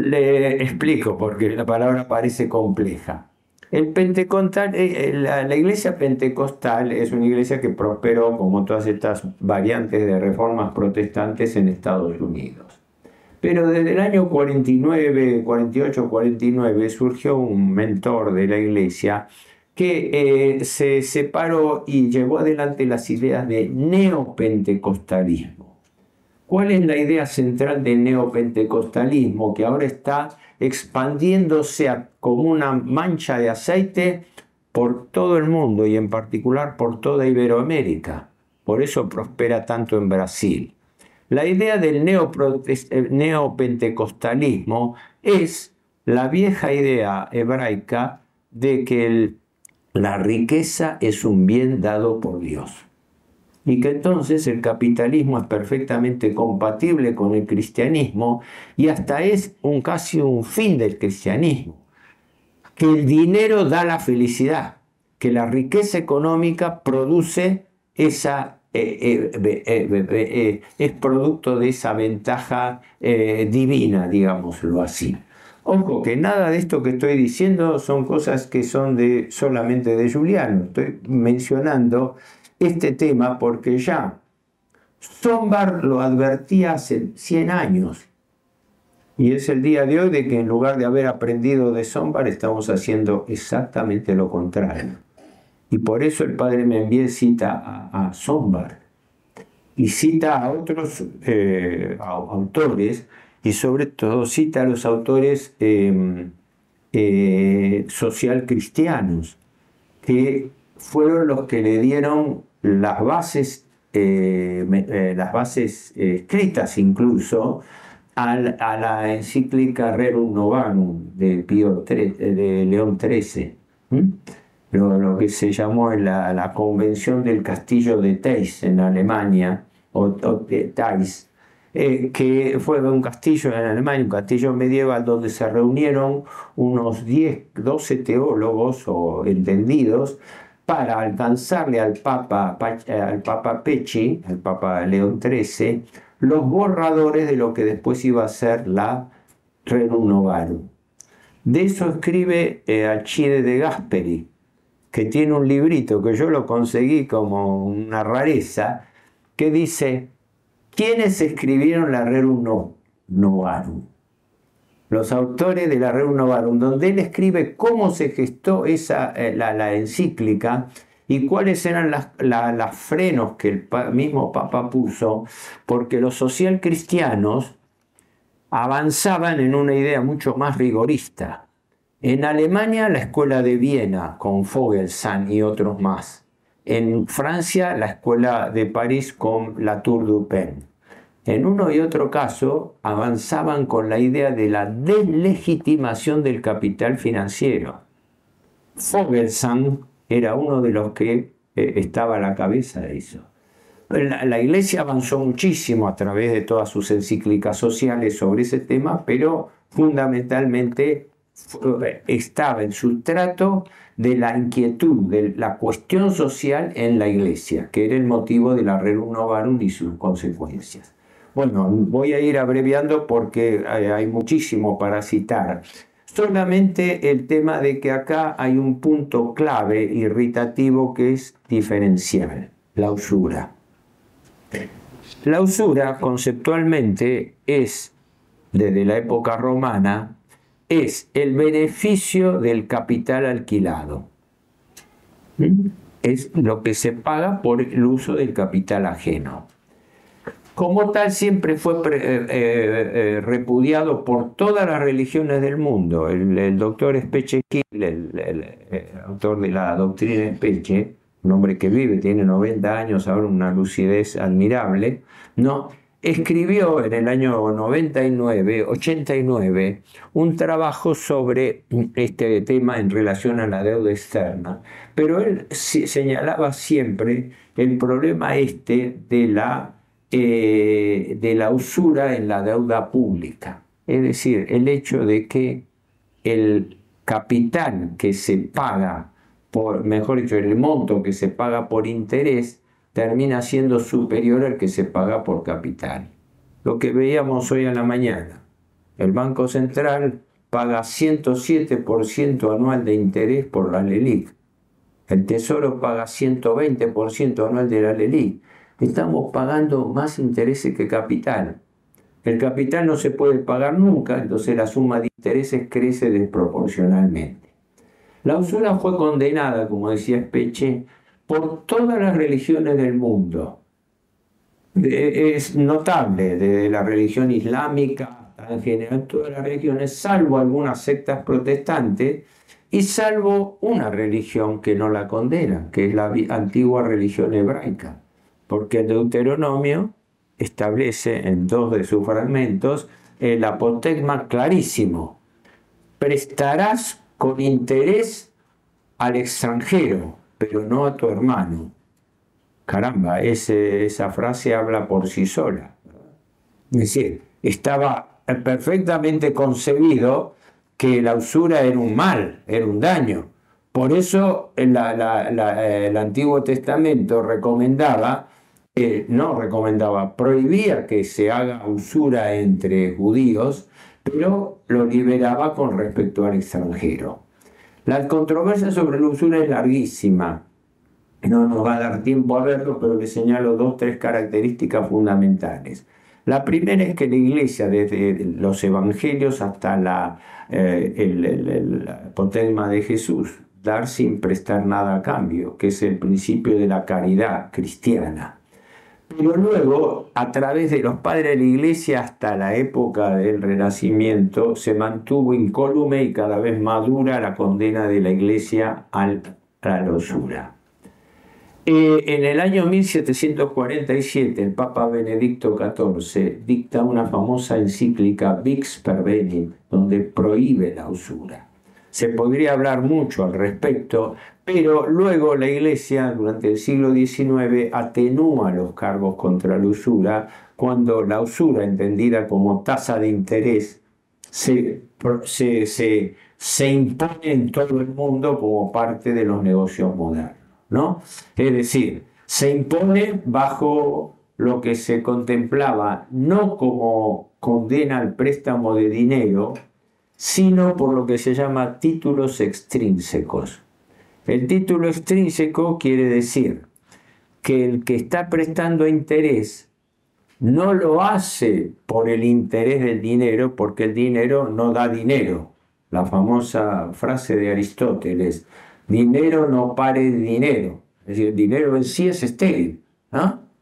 Le explico porque la palabra parece compleja. El pentecostal, eh, eh, la, iglesia pentecostal es una iglesia que prosperó como todas estas variantes de reformas protestantes en Estados Unidos. Pero desde el año 49, 48, 49 surgió un mentor de la iglesia que eh, se separó y llevó adelante las ideas de neopentecostalismo. ¿Cuál es la idea central del neopentecostalismo que ahora está expandiéndose como una mancha de aceite por todo el mundo y en particular por toda Iberoamérica? Por eso prospera tanto en Brasil. La idea del neopentecostalismo es la vieja idea hebraica de que la riqueza es un bien dado por Dios y que entonces el capitalismo es perfectamente compatible con el cristianismo y hasta es un, casi un fin del cristianismo, que el dinero da la felicidad, que la riqueza económica produce esa eh, eh, eh, es producto de esa ventaja divina, digámoslo así. Ojo, que nada de esto que estoy diciendo son cosas que son de, solamente de Juliano. Estoy mencionando este tema porque ya Sombar lo advertía hace 100 años. Y es el día de hoy de que en lugar de haber aprendido de Sombar estamos haciendo exactamente lo contrario. Y por eso el padre me envía cita a, Sombar y cita a otros eh, autores y sobre todo cita a los autores em, eh, social cristianos que fueron los que le dieron las bases, eh, eh, las bases escritas incluso, a la encíclica Rerum Novarum de, Pío de León XIII, lo, que se llamó la, la, Convención del Castillo de Teis en Alemania, o, eh, que fue un castillo en Alemania, un castillo medieval donde se reunieron unos 10, 12 teólogos o entendidos para alcanzarle al Papa, al Papa Pecci, al Papa León XIII, los borradores de lo que después iba a ser la Rerum Novarum. De eso escribe eh, de Gasperi, que tiene un librito que yo lo conseguí como una rareza, que dice, ¿quiénes escribieron la Rerum Novarum? Los autores de la Rerum Novarum, donde él escribe cómo se gestó esa, eh, la encíclica y cuáles eran los frenos que el mismo Papa puso, porque los social cristianos avanzaban en una idea mucho más rigorista. En Alemania la escuela de Viena con Fogelsang y otros más. En Francia la escuela de París con Latour du. En uno y otro caso avanzaban con la idea de la deslegitimación del capital financiero. Fogelsang era uno de los que eh, estaba a la cabeza de eso. La, Iglesia avanzó muchísimo a través de todas sus encíclicas sociales sobre ese tema, pero fundamentalmente estaba el sustrato de la inquietud, de la cuestión social en la Iglesia, que era el motivo de la Rerum Novarum y sus consecuencias. Bueno, voy a ir abreviando porque hay muchísimo para citar. Solamente el tema de que acá hay un punto clave irritativo que es diferencial, la usura. La usura conceptualmente es, desde la época romana, es el beneficio del capital alquilado. Es lo que se paga por el uso del capital ajeno como tal siempre fue eh, eh, eh, repudiado por todas las religiones del mundo. El, doctor Speche el, el, autor de la doctrina Speche, un hombre que vive, tiene 90 años, ahora una lucidez admirable, ¿no? escribió en el año 99, 89, un trabajo sobre este tema en relación a la deuda externa. Pero él señalaba siempre el problema este de la eh, de la usura en la deuda pública. Es decir, el hecho de que el capital que se paga, por, mejor dicho, el monto que se paga por interés, termina siendo superior al que se paga por capital. Lo que veíamos hoy en la mañana. El Banco Central paga 107% anual de interés por la LELIC. El Tesoro paga 120% anual de la LELIC estamos pagando más intereses que capital. El capital no se puede pagar nunca, entonces la suma de intereses crece desproporcionalmente. La usura fue condenada, como decía Speche, por todas las religiones del mundo. Es notable, desde la religión islámica en general todas las religiones, salvo algunas sectas protestantes y salvo una religión que no la condena, que es la antigua religión hebraica porque el Deuteronomio establece en dos de sus fragmentos el apotegma clarísimo. Prestarás con interés al extranjero, pero no a tu hermano. Caramba, esa frase habla por sí sola. Es decir, estaba perfectamente concebido que la usura era un mal, era un daño. Por eso el Antiguo Testamento recomendaba no recomendaba, prohibía que se haga usura entre judíos, pero lo liberaba con respecto al extranjero. La controversia sobre la usura es larguísima. No nos va a dar tiempo a verlo, pero le señalo dos, tres características fundamentales. La primera es que la iglesia, desde los evangelios hasta la, eh, el, el, de Jesús, dar sin prestar nada a cambio, que es el principio de la caridad cristiana. Pero luego, a través de los padres de la iglesia hasta la época del Renacimiento, se mantuvo incólume y cada vez más dura la condena de la iglesia al la losura. Eh, en el año 1747, el Papa Benedicto XIV dicta una famosa encíclica Vix Pervenit, donde prohíbe la usura. Se podría hablar mucho al respecto, pero luego la Iglesia, durante el siglo XIX, atenúa los cargos contra la usura cuando la usura, entendida como tasa de interés, se, se, se impone en todo el mundo como parte de los negocios modernos. ¿no? Es decir, se impone bajo lo que se contemplaba no como condena al préstamo de dinero, sino por lo que se llama títulos extrínsecos. El título extrínseco quiere decir que el que está prestando interés no lo hace por el interés del dinero, porque el dinero no da dinero. La famosa frase de Aristóteles, dinero no pare de dinero. Es decir, el dinero en sí es estéril.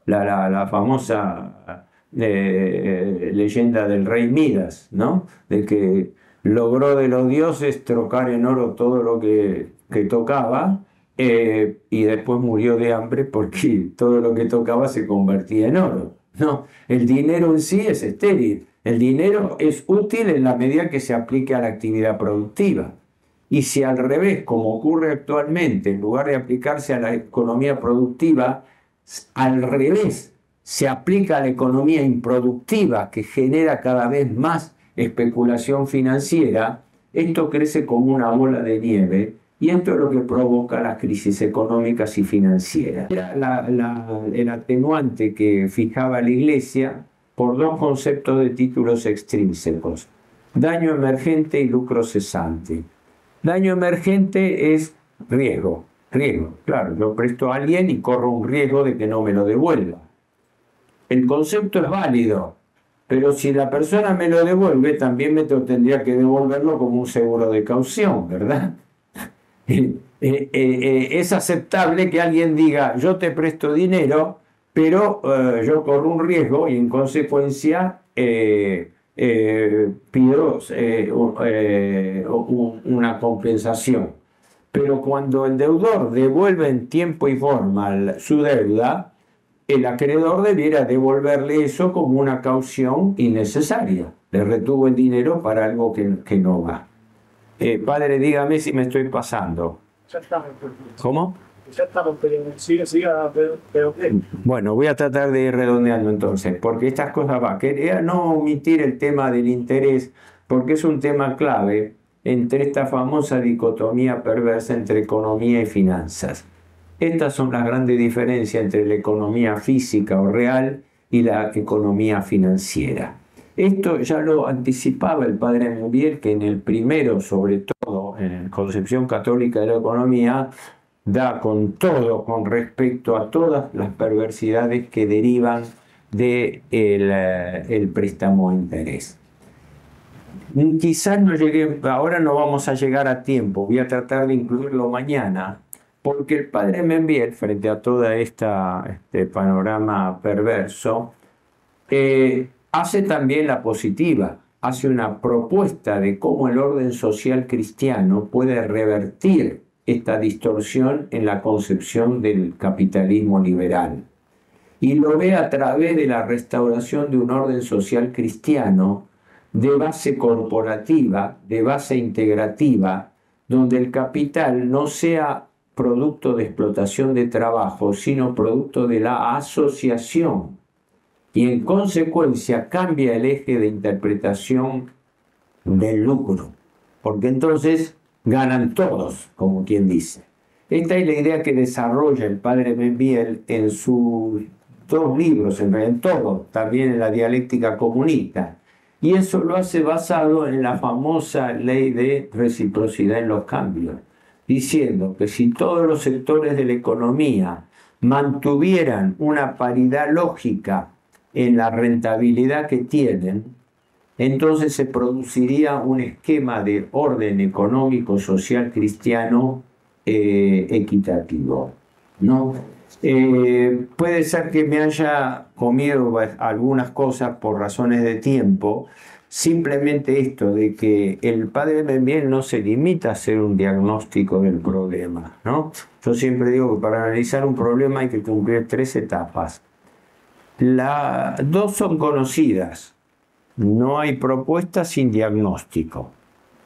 La, famosa eh, leyenda del rey Midas, ¿no? de que logró de los dioses trocar en oro todo lo que, tocaba eh, y después murió de hambre porque *laughs* todo lo que tocaba se convertía en oro. No, el dinero en sí es estéril. El dinero es útil en la medida que se aplique a la actividad productiva. Y si al revés, como ocurre actualmente, en lugar de aplicarse a la economía productiva, al revés, se aplica a la economía improductiva que genera cada vez más especulación financiera, esto crece como una bola de nieve y esto es lo que provoca las crisis económicas y financieras. Era el atenuante que fijaba la Iglesia por dos conceptos de títulos extrínsecos, daño emergente y lucro cesante. Daño emergente es riesgo, riesgo. Claro, yo presto a alguien y corro un riesgo de que no me lo devuelva. El concepto es válido, pero si la persona me lo devuelve, también me tendría que devolverlo como un seguro de caución, ¿verdad? *laughs* Eh, eh, eh, es aceptable que alguien diga, yo te presto dinero, pero yo corro un riesgo y en consecuencia pido una compensación. Pero cuando el deudor devuelve en tiempo y forma su deuda, el acreedor debiera devolverle eso como una caución innecesaria. Le retuvo el dinero para algo que, que no va. padre, dígame si me estoy pasando. ¿Cómo? Bueno, voy a tratar de ir redondeando entonces, porque estas cosas va. Quería no omitir el tema del interés, porque es un tema clave entre esta famosa dicotomía perversa entre economía y finanzas. Estas son las grandes diferencias entre la economía física o real y la economía financiera. Esto ya lo anticipaba el padre Mubiel, que en el primero, sobre todo, en la concepción católica de la economía, da con todo con respecto a todas las perversidades que derivan del de eh, el préstamo a interés. Quizás no llegue, ahora no vamos a llegar a tiempo, voy a tratar de incluirlo mañana, porque el padre Membiel, frente a todo este panorama perverso, eh, hace también la positiva, hace una propuesta de cómo el orden social cristiano puede revertir esta distorsión en la concepción del capitalismo liberal. Y lo ve a través de la restauración de un orden social cristiano de base corporativa, de base integrativa, donde el capital no sea producto de explotación de trabajo, sino producto de la asociación. Y en consecuencia cambia el eje de interpretación del lucro, porque entonces ganan todos, como quien dice. Esta es la idea que desarrolla el padre Membiel en sus dos libros, en, todo, también en la dialéctica comunista. Y eso lo hace basado en la famosa ley de reciprocidad en los cambios, diciendo que si todos los sectores de la economía mantuvieran una paridad lógica en la rentabilidad que tienen, entonces se produciría un esquema de orden económico, social, cristiano eh, equitativo. ¿no? Eh, puede ser que me haya comido algunas cosas por razones de tiempo, simplemente esto de que el padre Membiel no se limita a hacer un diagnóstico del problema, ¿no? Yo siempre digo que para analizar un problema hay que cumplir tres etapas. Dos son conocidas. No hay propuesta sin diagnóstico.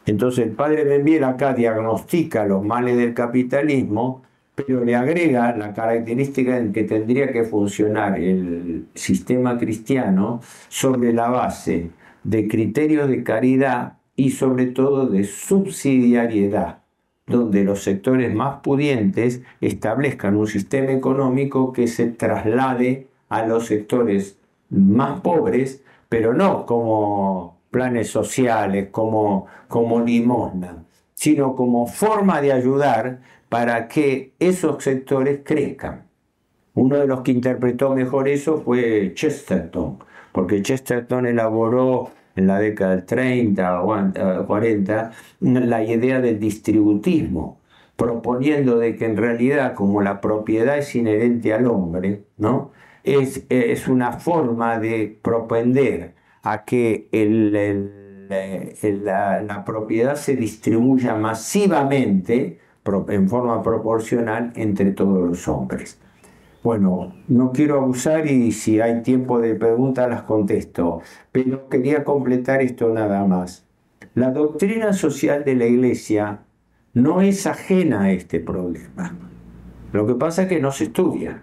Entonces el padre Membiel acá diagnostica los males del capitalismo, pero le agrega la característica en que tendría que funcionar el sistema cristiano sobre la base de criterios de caridad y sobre todo de subsidiariedad, donde los sectores más pudientes establezcan un sistema económico que se traslade a los sectores más pobres, pero no como planes sociales, como, como limosna, sino como forma de ayudar para que esos sectores crezcan. Uno de los que interpretó mejor eso fue Chesterton, porque Chesterton elaboró en la década del 30 o 40 la idea del distributismo, proponiendo de que en realidad como la propiedad es inherente al hombre, ¿no? es, es una forma de propender a que la, la propiedad se distribuya masivamente en forma proporcional entre todos los hombres. Bueno, no quiero abusar y si hay tiempo de preguntas las contesto, pero quería completar esto nada más. La doctrina social de la Iglesia no es ajena a este problema. Lo que pasa es que no se estudia.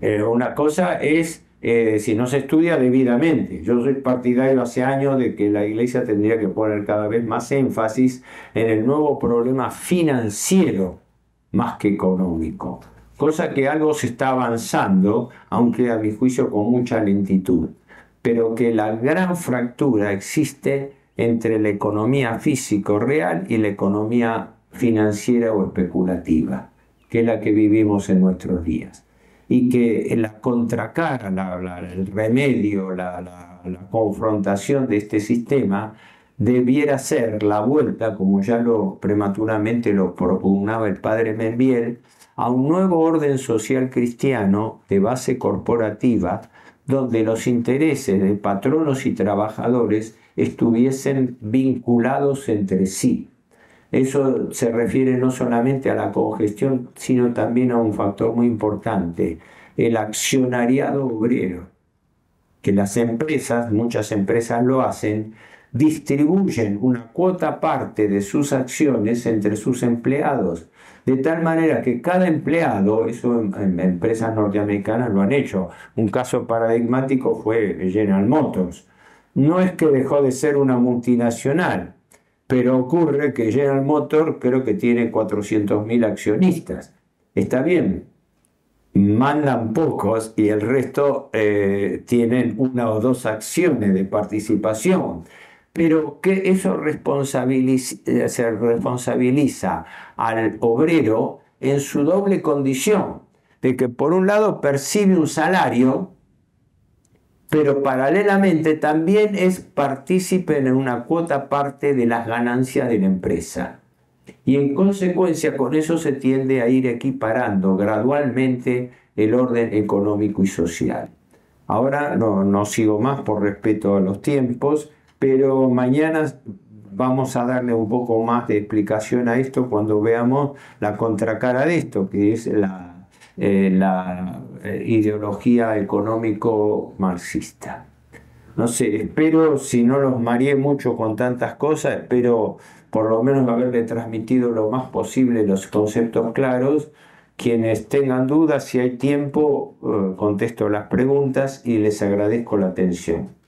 Eh, una cosa es eh, si no se estudia debidamente. Yo soy partidario hace años de que la Iglesia tendría que poner cada vez más énfasis en el nuevo problema financiero más que económico. Cosa que algo se está avanzando, aunque a mi juicio con mucha lentitud. Pero que la gran fractura existe entre la economía físico real y la economía financiera o especulativa, que es la que vivimos en nuestros días y que la contracara, el remedio, la, confrontación de este sistema debiera ser la vuelta, como ya lo prematuramente lo propugnaba el padre Membiel, a un nuevo orden social cristiano de base corporativa donde los intereses de patronos y trabajadores estuviesen vinculados entre sí. Eso se refiere no solamente a la congestión, sino también a un factor muy importante, el accionariado obrero, que las empresas, muchas empresas lo hacen, distribuyen una cuota parte de sus acciones entre sus empleados, de tal manera que cada empleado, eso en, empresas norteamericanas lo han hecho, un caso paradigmático fue General Motors, no es que dejó de ser una multinacional, pero ocurre que General Motors creo que tiene 400.000 accionistas. Está bien, mandan pocos y el resto eh, tienen una o dos acciones de participación. Pero que eso responsabiliza, se responsabiliza al obrero en su doble condición, de que por un lado percibe un salario pero paralelamente también es partícipe en una cuota parte de las ganancias de la empresa. Y en consecuencia con eso se tiende a ir equiparando gradualmente el orden económico y social. Ahora no, no sigo más por respeto a los tiempos, pero mañana vamos a darle un poco más de explicación a esto cuando veamos la contracara de esto, que es la eh, eh, ideología económico marxista. No sé, espero, si no los mareé mucho con tantas cosas, espero por lo menos haberle transmitido lo más posible los conceptos claros. Quienes tengan dudas, si hay tiempo, eh, contesto las preguntas y les agradezco la atención.